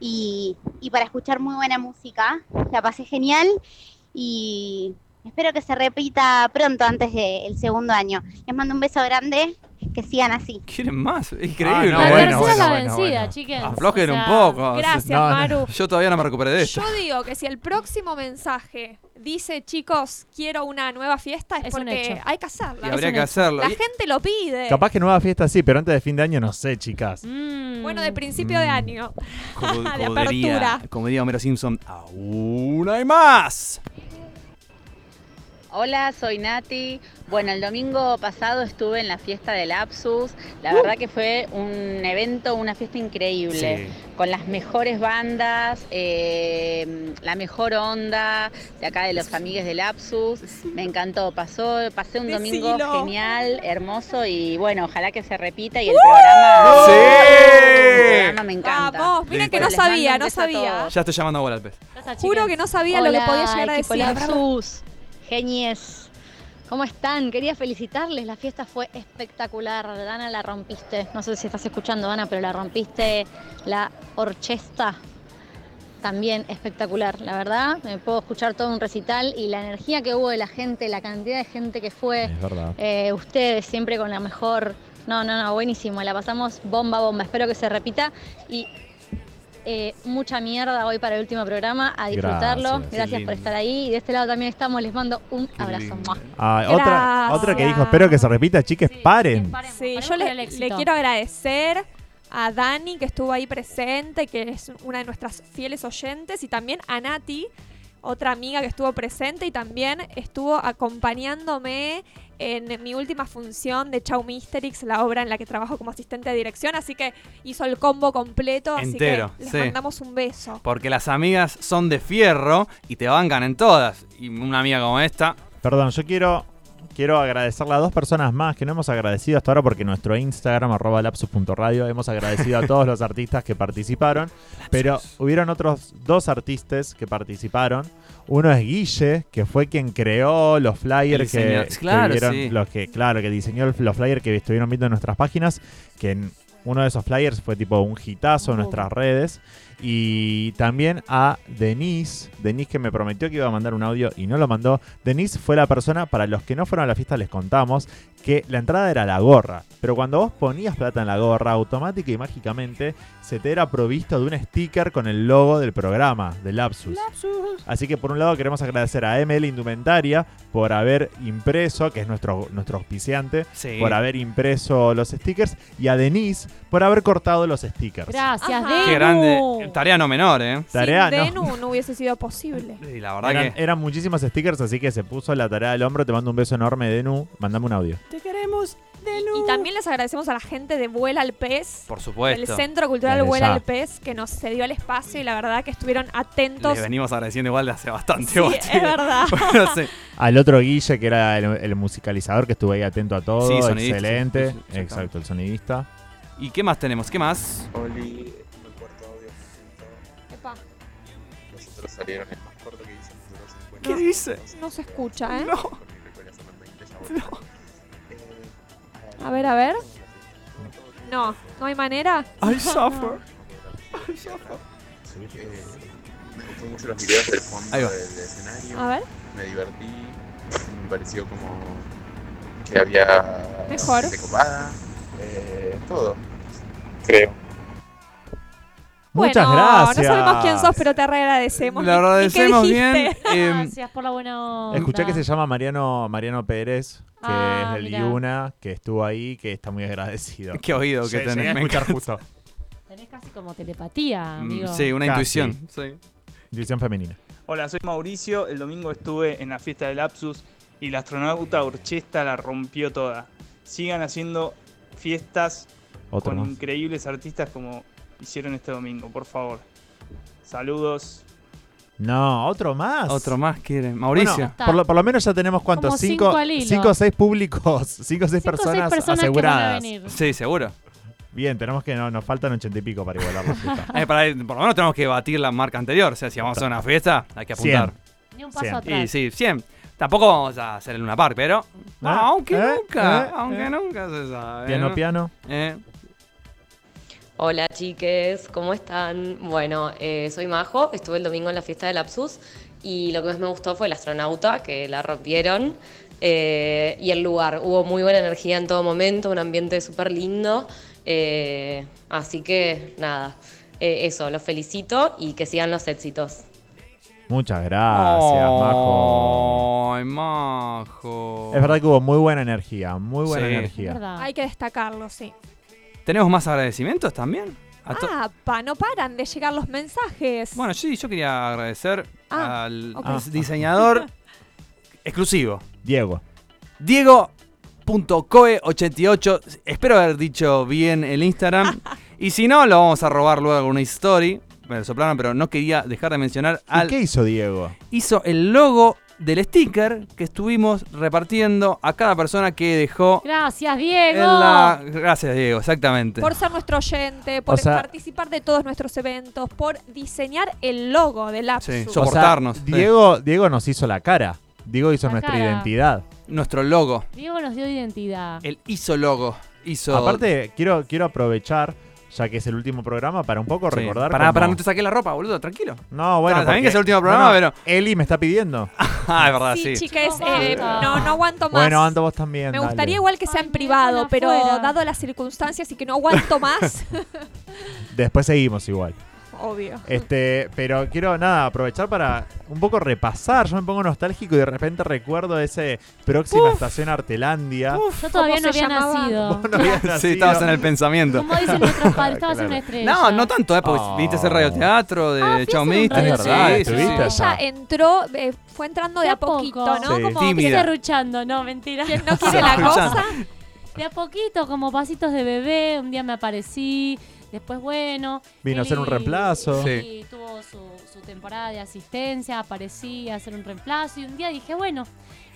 P: y, y para escuchar muy buena música. La pasé genial y espero que se repita pronto antes del segundo año. Les mando un beso grande, que sigan así.
M: ¿Quieren más? Increíble.
F: no,
D: la
F: bueno,
D: tercera
F: bueno,
D: es la
F: bueno,
D: vencida,
F: bueno.
D: chiquen.
M: Aflojen
D: O sea,
M: un poco.
E: Gracias,
F: No, no.
E: Maru.
M: Yo todavía no me recuperé de esto.
E: Yo digo que si el próximo mensaje dice, chicos, quiero una nueva fiesta, es,
D: Es
E: porque hay que hacerla.
M: Y habría que hacerlo.
E: La
M: Y-
E: gente lo pide.
F: Capaz que nueva fiesta sí, pero antes de fin de año no sé, chicas.
D: Mm.
E: Bueno, de principio de
F: Mm.
E: año.
M: Como,
E: de
M: diría,
E: apertura.
M: como diría Homero Simpson, aún hay más.
Q: Hola, soy Nati. Bueno, el domingo pasado estuve en la fiesta del Lapsus. La verdad que fue un evento, una fiesta increíble. Con las mejores bandas, eh, la mejor onda de acá de los amigues del Lapsus. Me encantó. Pasó, pasé un domingo
E: Decilo.
Q: genial, hermoso y bueno, ojalá que se repita y el programa.
M: ¡Sí!
Q: El programa me encanta.
E: Vamos, miren que no sabía, no sabía.
M: Ya estoy llamando a bola
E: Juro que no sabía lo que podía llegar a decir.
R: Genies. ¿Cómo están? Quería felicitarles. La fiesta fue espectacular. Dana, la rompiste. No sé si estás escuchando, Dana, pero la rompiste. La orchesta también espectacular. La verdad, me puedo escuchar todo un recital y la energía que hubo de la gente, la cantidad de gente que fue.
F: Es verdad.
R: Eh, ustedes siempre con la mejor. No, no, no, buenísimo. La pasamos bomba, bomba. Espero que se repita y eh, mucha mierda hoy para el último programa. A disfrutarlo.
F: Gracias,
R: por estar ahí. Y de este lado también estamos. Les mando un abrazo.
M: lindo.
R: Mua.
F: Ah, otra,
E: Gracias.
F: otra que dijo, espero que se repita, chiques, paren.
D: Paremos,
E: Sí,
D: paremos
E: yo
D: con
E: le,
D: el
E: le quiero agradecer a Dani, que estuvo ahí presente, que es una de nuestras fieles oyentes, y también a Nati, otra amiga que estuvo presente y también estuvo acompañándome en mi última función de Chau Misterix, la obra en la que trabajo como asistente de dirección, así que hizo el combo completo, así
M: Entero,
E: que les
M: sí.
E: mandamos un beso.
M: Porque las amigas son de fierro y te bancan en todas. Y una amiga como esta,
F: Perdón, yo quiero, quiero agradecerle a dos personas más que no hemos agradecido hasta ahora porque en nuestro Instagram, arroba lapsus.radio, hemos agradecido a todos los artistas que participaron. Pero hubieron otros dos artistas que participaron. Uno es Guille, que fue quien creó los flyers que,
M: claro,
F: vieron,
M: sí.
F: los que, claro, que diseñó los flyers que estuvieron viendo en nuestras páginas, que en uno de esos flyers fue tipo un hitazo en nuestras redes. Y también a Denise, Denise que me prometió que iba a mandar un audio y no lo mandó. Denise fue la persona, para los que no fueron a la fiesta les contamos, que la entrada era la gorra. Pero cuando vos ponías plata en la gorra, automática y mágicamente se te era provisto de un sticker con el logo del programa, de Lapsus. Así que por un lado queremos agradecer a ML Indumentaria por haber impreso, que es nuestro, nuestro auspiciante,
M: Sí.
F: por haber impreso los stickers, y a Denise por haber cortado los stickers.
D: Gracias. Denu.
M: qué grande. Tarea no menor, ¿eh?
F: Tarea,
E: Sin
F: no.
E: Denu no hubiese sido posible.
M: Y la verdad
F: Eran,
M: que.
F: eran muchísimos stickers, así que se puso la tarea del hombro. Te mando un beso enorme, Denu. Mandame un audio.
M: Te queremos
E: Y, y también les agradecemos a la gente de Vuela al Pez.
C: Por supuesto.
E: El Centro Cultural
C: Desde
E: Vuela
C: ya.
E: al Pez, que nos cedió el espacio y la verdad que estuvieron atentos.
C: Les venimos agradeciendo igual de hace bastante.
E: Sí,
C: igual,
E: es verdad.
C: Bueno, sí.
F: Al otro Guille, que era el, el musicalizador, que estuvo ahí atento a todo.
C: Sí, sonidista.
F: Excelente.
C: Sí, sí, exactamente.
F: Exacto, el sonidista.
C: ¿Y qué más tenemos? ¿Qué más?
S: Oli, salieron el más corto que hice.
C: ¿Qué dice?
E: No se escucha, ¿eh?
S: No. Con mi recuerdo son los 20 ya volvemos.
E: A ver, a ver. No, no hay manera.
C: I suffer.
S: Eh, me gustó mucho los videos del fondo
C: Ahí va.
S: del escenario.
E: A ver.
S: Me divertí. Me pareció como que había
E: Mejor.
S: gente copada. Eh, todo. Creo.
F: Muchas
E: bueno,
F: gracias.
E: No sabemos quién sos, pero te re agradecemos.
F: Le
E: ¿Y- y qué
F: agradecemos
E: dijiste?
F: bien, em,
D: Gracias por la buena onda.
F: Escuché que se llama Mariano, Mariano Pérez, que
D: Ah,
F: es del
D: mirá.
F: Yuna, que estuvo ahí, que está muy agradecido.
C: Qué oído que
F: Sí,
C: tenés, me
F: escuchar justo.
D: Tenés casi como telepatía, amigo.
C: Mm, Sí, una
F: Casi.
C: intuición. Sí.
F: Intuición femenina.
T: Hola, soy Mauricio. El domingo estuve en la fiesta del Lapsus y la astronauta Orchesta la rompió toda. Sigan haciendo fiestas
F: Otro
T: con
F: más.
T: increíbles artistas como hicieron este domingo, por favor. Saludos.
F: No, otro más.
C: Otro más quiere. Mauricio.
F: Bueno, por, lo, por lo menos ya tenemos cuántos,
D: Como
F: cinco,
D: cinco
F: o seis públicos, cinco o seis personas, aseguradas.
C: Sí, seguro.
F: Bien, tenemos que no, nos faltan ochenta y pico para igualar la fiesta.
C: Eh, para- por lo menos tenemos que batir la marca anterior. O sea, si vamos a hacer una fiesta, hay que apuntar.
D: Ni un paso
F: Cien.
D: atrás.
C: Y sí, 100. Tampoco vamos a hacer el Luna Park, pero.
F: ¿Eh?
C: aunque
F: ¿Eh?
C: nunca.
F: ¿Eh?
C: Aunque
F: ¿Eh?
C: nunca se sabe.
F: Piano,
C: ¿no?
F: piano.
C: Eh.
U: Hola chiques, ¿cómo están? Bueno, eh, soy Majo, estuve el domingo en la fiesta del Lapsus y lo que más me gustó fue el astronauta, que la rompieron, eh, y el lugar. Hubo muy buena energía en todo momento, un ambiente súper lindo, eh, así que nada, eh, eso, los felicito y que sigan los éxitos.
F: Muchas gracias, Majo.
C: Ay, Majo.
F: Es verdad que hubo muy buena energía, muy buena
C: Sí.
F: energía.
E: Hay que destacarlo, sí.
C: ¿Tenemos más agradecimientos también?
E: Ah, pa, no paran de llegar los mensajes.
C: Bueno, sí, yo quería agradecer
E: Ah,
C: al al diseñador exclusivo.
F: Diego.
C: Diego.coe88. Espero haber dicho bien el Instagram. y si no, lo vamos a robar luego con una story. Me lo soplaron, pero no quería dejar de mencionar
F: ¿Y
C: al.
F: qué hizo Diego?
C: Hizo el logo del sticker que estuvimos repartiendo a cada persona que dejó
D: Gracias,
C: en
D: Diego.
C: la. Gracias, Diego, exactamente.
E: Por ser nuestro oyente, por
F: O sea-
E: participar de todos nuestros eventos, por diseñar el logo del Lapsus.
C: Sí,
F: O sea,
C: soportarnos. sí.
F: Diego, Diego nos hizo la cara. Diego hizo
D: La
F: nuestra
D: cara.
F: identidad.
C: Nuestro logo.
D: Diego nos dio identidad.
C: El hizo logo. Hizo.
F: Aparte, quiero, quiero aprovechar, ya que es el último programa, para un poco
C: Sí.
F: recordar.
C: Pará,
F: cómo-
C: pará, no te saqué la ropa, boludo, tranquilo.
F: No, bueno. Porque-
C: que es el último programa,
F: no,
C: pero.
F: Eli me está pidiendo.
C: Ah, es verdad,
E: Sí,
C: sí.
E: chiques,
D: Chicos,
E: eh, no, no aguanto más.
F: Bueno, ando vos también.
E: Me
F: dale.
E: gustaría igual que sea en privado, pero dado las circunstancias y que no aguanto más,
F: Después seguimos igual.
E: Obvio.
F: Este, pero quiero nada, aprovechar para un poco repasar. Yo me pongo nostálgico y de repente recuerdo ese próxima estación Artelandia.
D: Yo todavía
E: ¿Cómo
D: no había
E: llamaba?
D: nacido.
F: Vos no habías
C: Sí,
F: nacido.
C: estabas en el pensamiento.
D: Como dicen nuestros padres, estabas en una estrella.
C: No, no tanto, ¿eh? Porque
F: Oh.
C: viniste a hacer radioteatro de
D: Ah,
C: Chao.
F: Es verdad,
C: sí, sí,
F: estuviste
C: sí.
F: allá.
E: Ella entró, eh, fue entrando de, a
D: poco.
E: poquito, ¿no?
F: Sí.
E: Como
C: Tímida.
D: Cerruchando, no, mentira.
E: no quiere la cosa.
D: De a poquito, como pasitos de bebé, un día me aparecí, después bueno.
F: Vino a hacer un reemplazo.
D: Sí, tuvo su, su temporada de asistencia, aparecí a hacer un reemplazo y un día dije, bueno,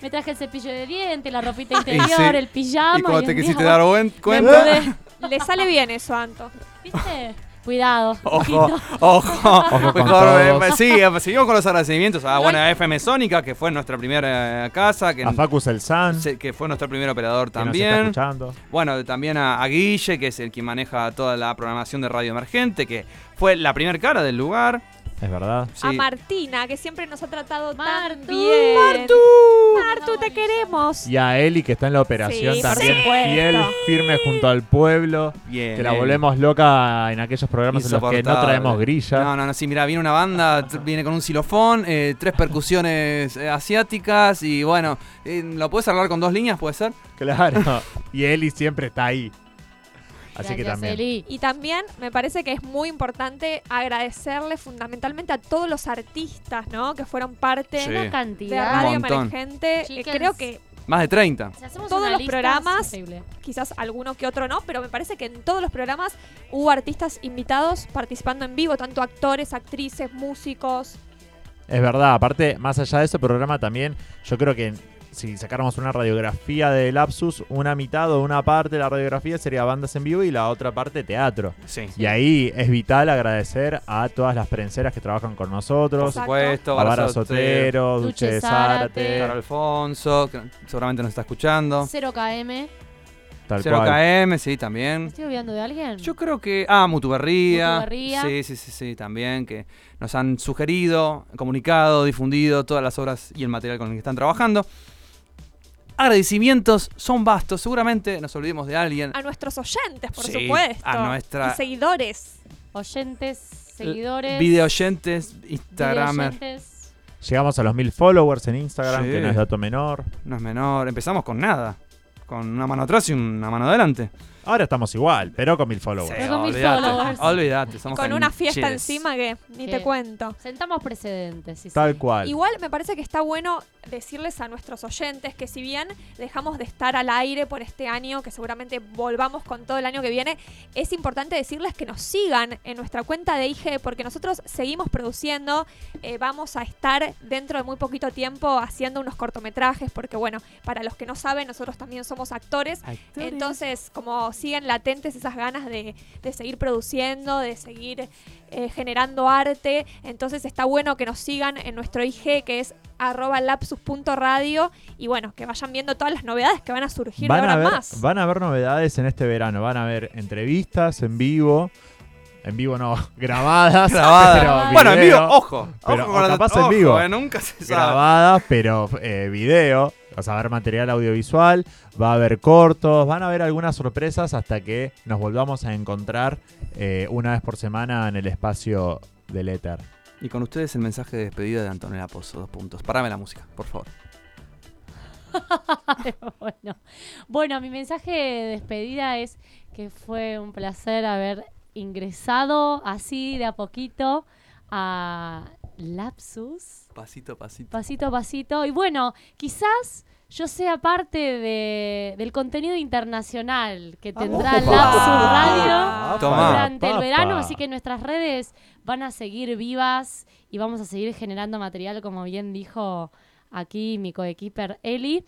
D: me traje el cepillo de dientes, la ropita interior,
C: sí.
D: el pijama.
C: Y cuando te quisiste dar buen- cuenta.
D: pude-
E: Le sale bien eso, Anto.
D: ¿Viste? Cuidado.
C: Ojo, ojo,
F: con
C: eh, sí, eh, seguimos con los agradecimientos a bueno, a FM Sónica, que fue nuestra primera eh, casa, que,
F: A Facus el San,
C: se- que fue nuestro primer operador
F: que nos está
C: también.
F: escuchando.
C: Bueno, también a, a Guille, que es el que maneja toda la programación de Radio Emergente, que fue la primer cara del lugar.
F: Es verdad.
C: Sí.
E: A Martina, que siempre nos ha tratado tan
D: Martu.
E: bien. Martu, te queremos.
F: Y a Eli, que está en la operación
E: Sí,
F: también, fiel, firme junto al pueblo.
C: Bien.
F: Que la volvemos loca en aquellos programas en los que no traemos grilla.
C: No, no, no, sí, mira, viene una banda, viene con un xilofón, eh, tres percusiones eh, asiáticas y bueno, eh, ¿lo puedes hablar con dos líneas, puede ser?
F: Claro. y Eli siempre está ahí. Así que también.
D: Eli.
E: Y también me parece que es muy importante agradecerle fundamentalmente a todos los artistas, ¿no? Que fueron parte
C: Sí.
D: Una
E: de
D: cantidad.
E: Radio. Emergente. Eh, creo que
C: Más de 30.
D: Si hacemos
E: todos los programas, quizás alguno que otro no, pero me parece que en todos los programas hubo artistas invitados participando en vivo, tanto actores, actrices, músicos.
F: Es verdad, aparte, más allá de ese programa también, yo creo que si sacáramos una radiografía de Lapsus, una mitad o una parte de la radiografía sería bandas en vivo y la otra parte teatro.
C: Sí.
F: Y ahí es vital agradecer a todas las prenseras que trabajan con nosotros.
C: Por supuesto,
F: a Vara Sotero,
D: Duche
F: de
D: Zárate.
C: Caro Alfonso, que seguramente nos está escuchando.
D: 0KM.
F: tal
C: 0KM, sí, también.
D: ¿Estoy olvidando de alguien?
C: Yo creo que. Ah, Mutuberría.
D: Mutuberría.
C: Sí, sí, sí, sí, también. Que nos han sugerido, comunicado, difundido todas las obras y el material con el que están trabajando. Agradecimientos son vastos. Seguramente nos olvidemos de alguien.
E: A nuestros oyentes, por
C: Sí,
E: supuesto.
C: a nuestra-
E: Y seguidores.
D: Oyentes, seguidores.
C: Videoyentes, Instagramer.
D: videoyentes.
F: Llegamos a los mil followers en Instagram,
C: Sí.
F: que no es dato menor.
C: No es menor. Empezamos con nada. Con una mano atrás y una mano adelante.
F: Ahora estamos igual, pero con mil followers.
D: Pero con mil followers.
C: olvídate, somos
E: Con una fiesta encima que ni te cuento.
D: Sentamos precedentes. sí, sí.
F: Tal cual.
E: Igual me parece que está bueno decirles a nuestros oyentes que si bien dejamos de estar al aire por este año, que seguramente volvamos con todo el año que viene, es importante decirles que nos sigan en nuestra cuenta de IG porque nosotros seguimos produciendo, eh, vamos a estar dentro de muy poquito tiempo haciendo unos cortometrajes porque bueno, para los que no saben, nosotros también somos actores, entonces como siguen latentes esas ganas de, de seguir produciendo, de seguir eh, generando arte. Entonces está bueno que nos sigan en nuestro IG que es arroba lapsus.radio y bueno, que vayan viendo todas las novedades que van a surgir de
F: Van
E: ahora
F: a, ver,
E: más.
F: van a haber novedades en este verano. Van a haber entrevistas en vivo. En vivo no, grabadas.
C: Grabadas.
F: pero
C: Bueno, en vivo, ojo,
F: Pero,
C: ojo con
F: o
C: la-
F: capaz
C: ojo,
F: en vivo.
C: eh, nunca se sabe.
F: Grabadas, pero eh, video. O sea, va a haber material audiovisual. Va a haber cortos. Van a haber algunas sorpresas hasta que nos volvamos a encontrar eh, una vez por semana en el espacio del éter.
C: Y con ustedes el mensaje de despedida de Antonella Pozo. Dos puntos. Parame la música, por favor.
D: bueno. bueno, mi mensaje de despedida es que fue un placer haber ingresado así de a poquito a Lapsus,
C: Pasito a pasito.
D: pasito a pasito. Y bueno, quizás yo sea parte de- del contenido internacional que tendrá
C: Opa.
D: Lapsus Radio durante el verano, así que nuestras redes van a seguir vivas y vamos a seguir generando material, como bien dijo aquí mi coequiper Eli.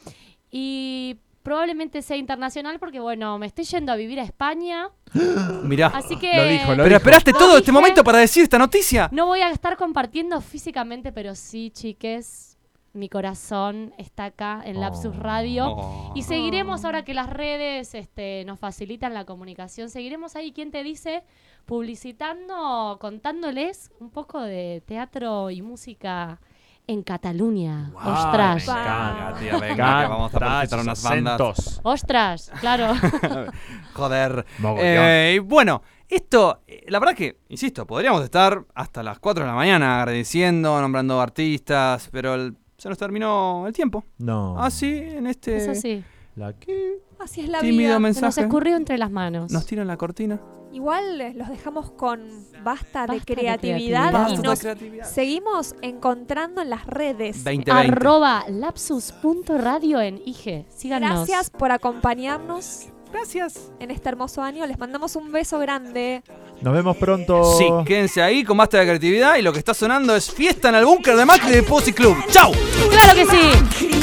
D: Y probablemente sea internacional porque, bueno, me estoy yendo a vivir a España.
C: Mirá.
D: Así que...
C: Pero esperaste
D: Lo
C: todo este momento para decir esta noticia.
D: No voy a estar compartiendo físicamente, pero sí, chiques, mi corazón está acá en Lapsus Radio.
C: Oh.
D: Y seguiremos ahora que las redes este, nos facilitan la comunicación. Seguiremos ahí, ¿quién te dice? Publicitando, contándoles un poco de teatro y música en Cataluña. Ostras.
C: encanta, tía, venga, que vamos a publicitar unas bandas.
D: Ostras, claro.
C: Joder. Eh, bueno, esto, la verdad que, insisto, podríamos estar hasta las 4 de la mañana agradeciendo, nombrando artistas, pero el- se nos terminó el tiempo.
F: No.
C: Así, en este
D: Es así.
F: La que...
E: Así es la
C: tímido
E: vida.
D: Se nos
C: mensaje.
D: escurrió entre las manos.
C: Nos tiran la cortina.
E: Igual los dejamos con basta, de,
D: Basta de
E: creatividad
D: creatividad.
E: y
D: Basta de
E: nos
C: creatividad.
E: seguimos encontrando en las redes.
C: 2020.
D: Arroba lapsus.radio en IG. Síganos.
E: Gracias por acompañarnos.
C: Gracias.
E: En este hermoso año les mandamos un beso grande.
F: Nos vemos pronto.
C: Sí, quédense ahí con basta de creatividad y lo que está sonando es fiesta en el búnker de Macri de Posi Club. ¡Chau!
D: ¡Claro que sí!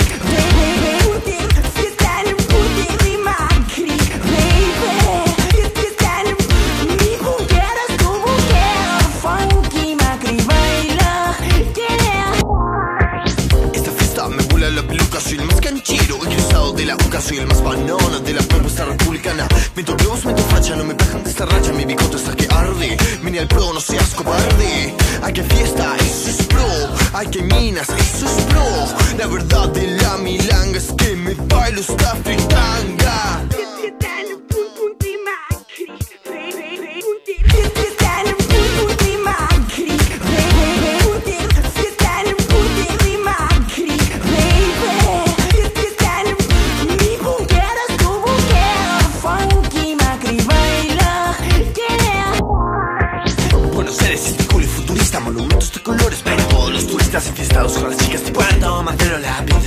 G: De la UCA, soy el más banana de la propuesta republicana. Miento globos, miento facha, no me bajan de esta racha. Mi bigote está que arde, vine al pro, no seas cobarde. Hay que fiesta, eso es pro. Hay que minas, eso es pro. La verdad de la milanga es que me bailo esta fritanga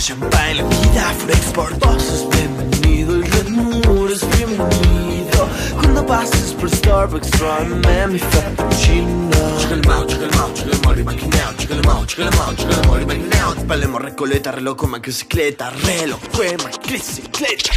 G: champagne, la vida export. Vos sos bienvenido, el Red Moon es bienvenido. Cuando pases por Starbucks, tráeme mi frappuccino. Chica el mau, chica el mau, chica el mori maquinao Chica el mau, chica el mau, chica el mori maquinao. Palermo, recoleta, reloj con bicicleta Reloj, quema, bicicleta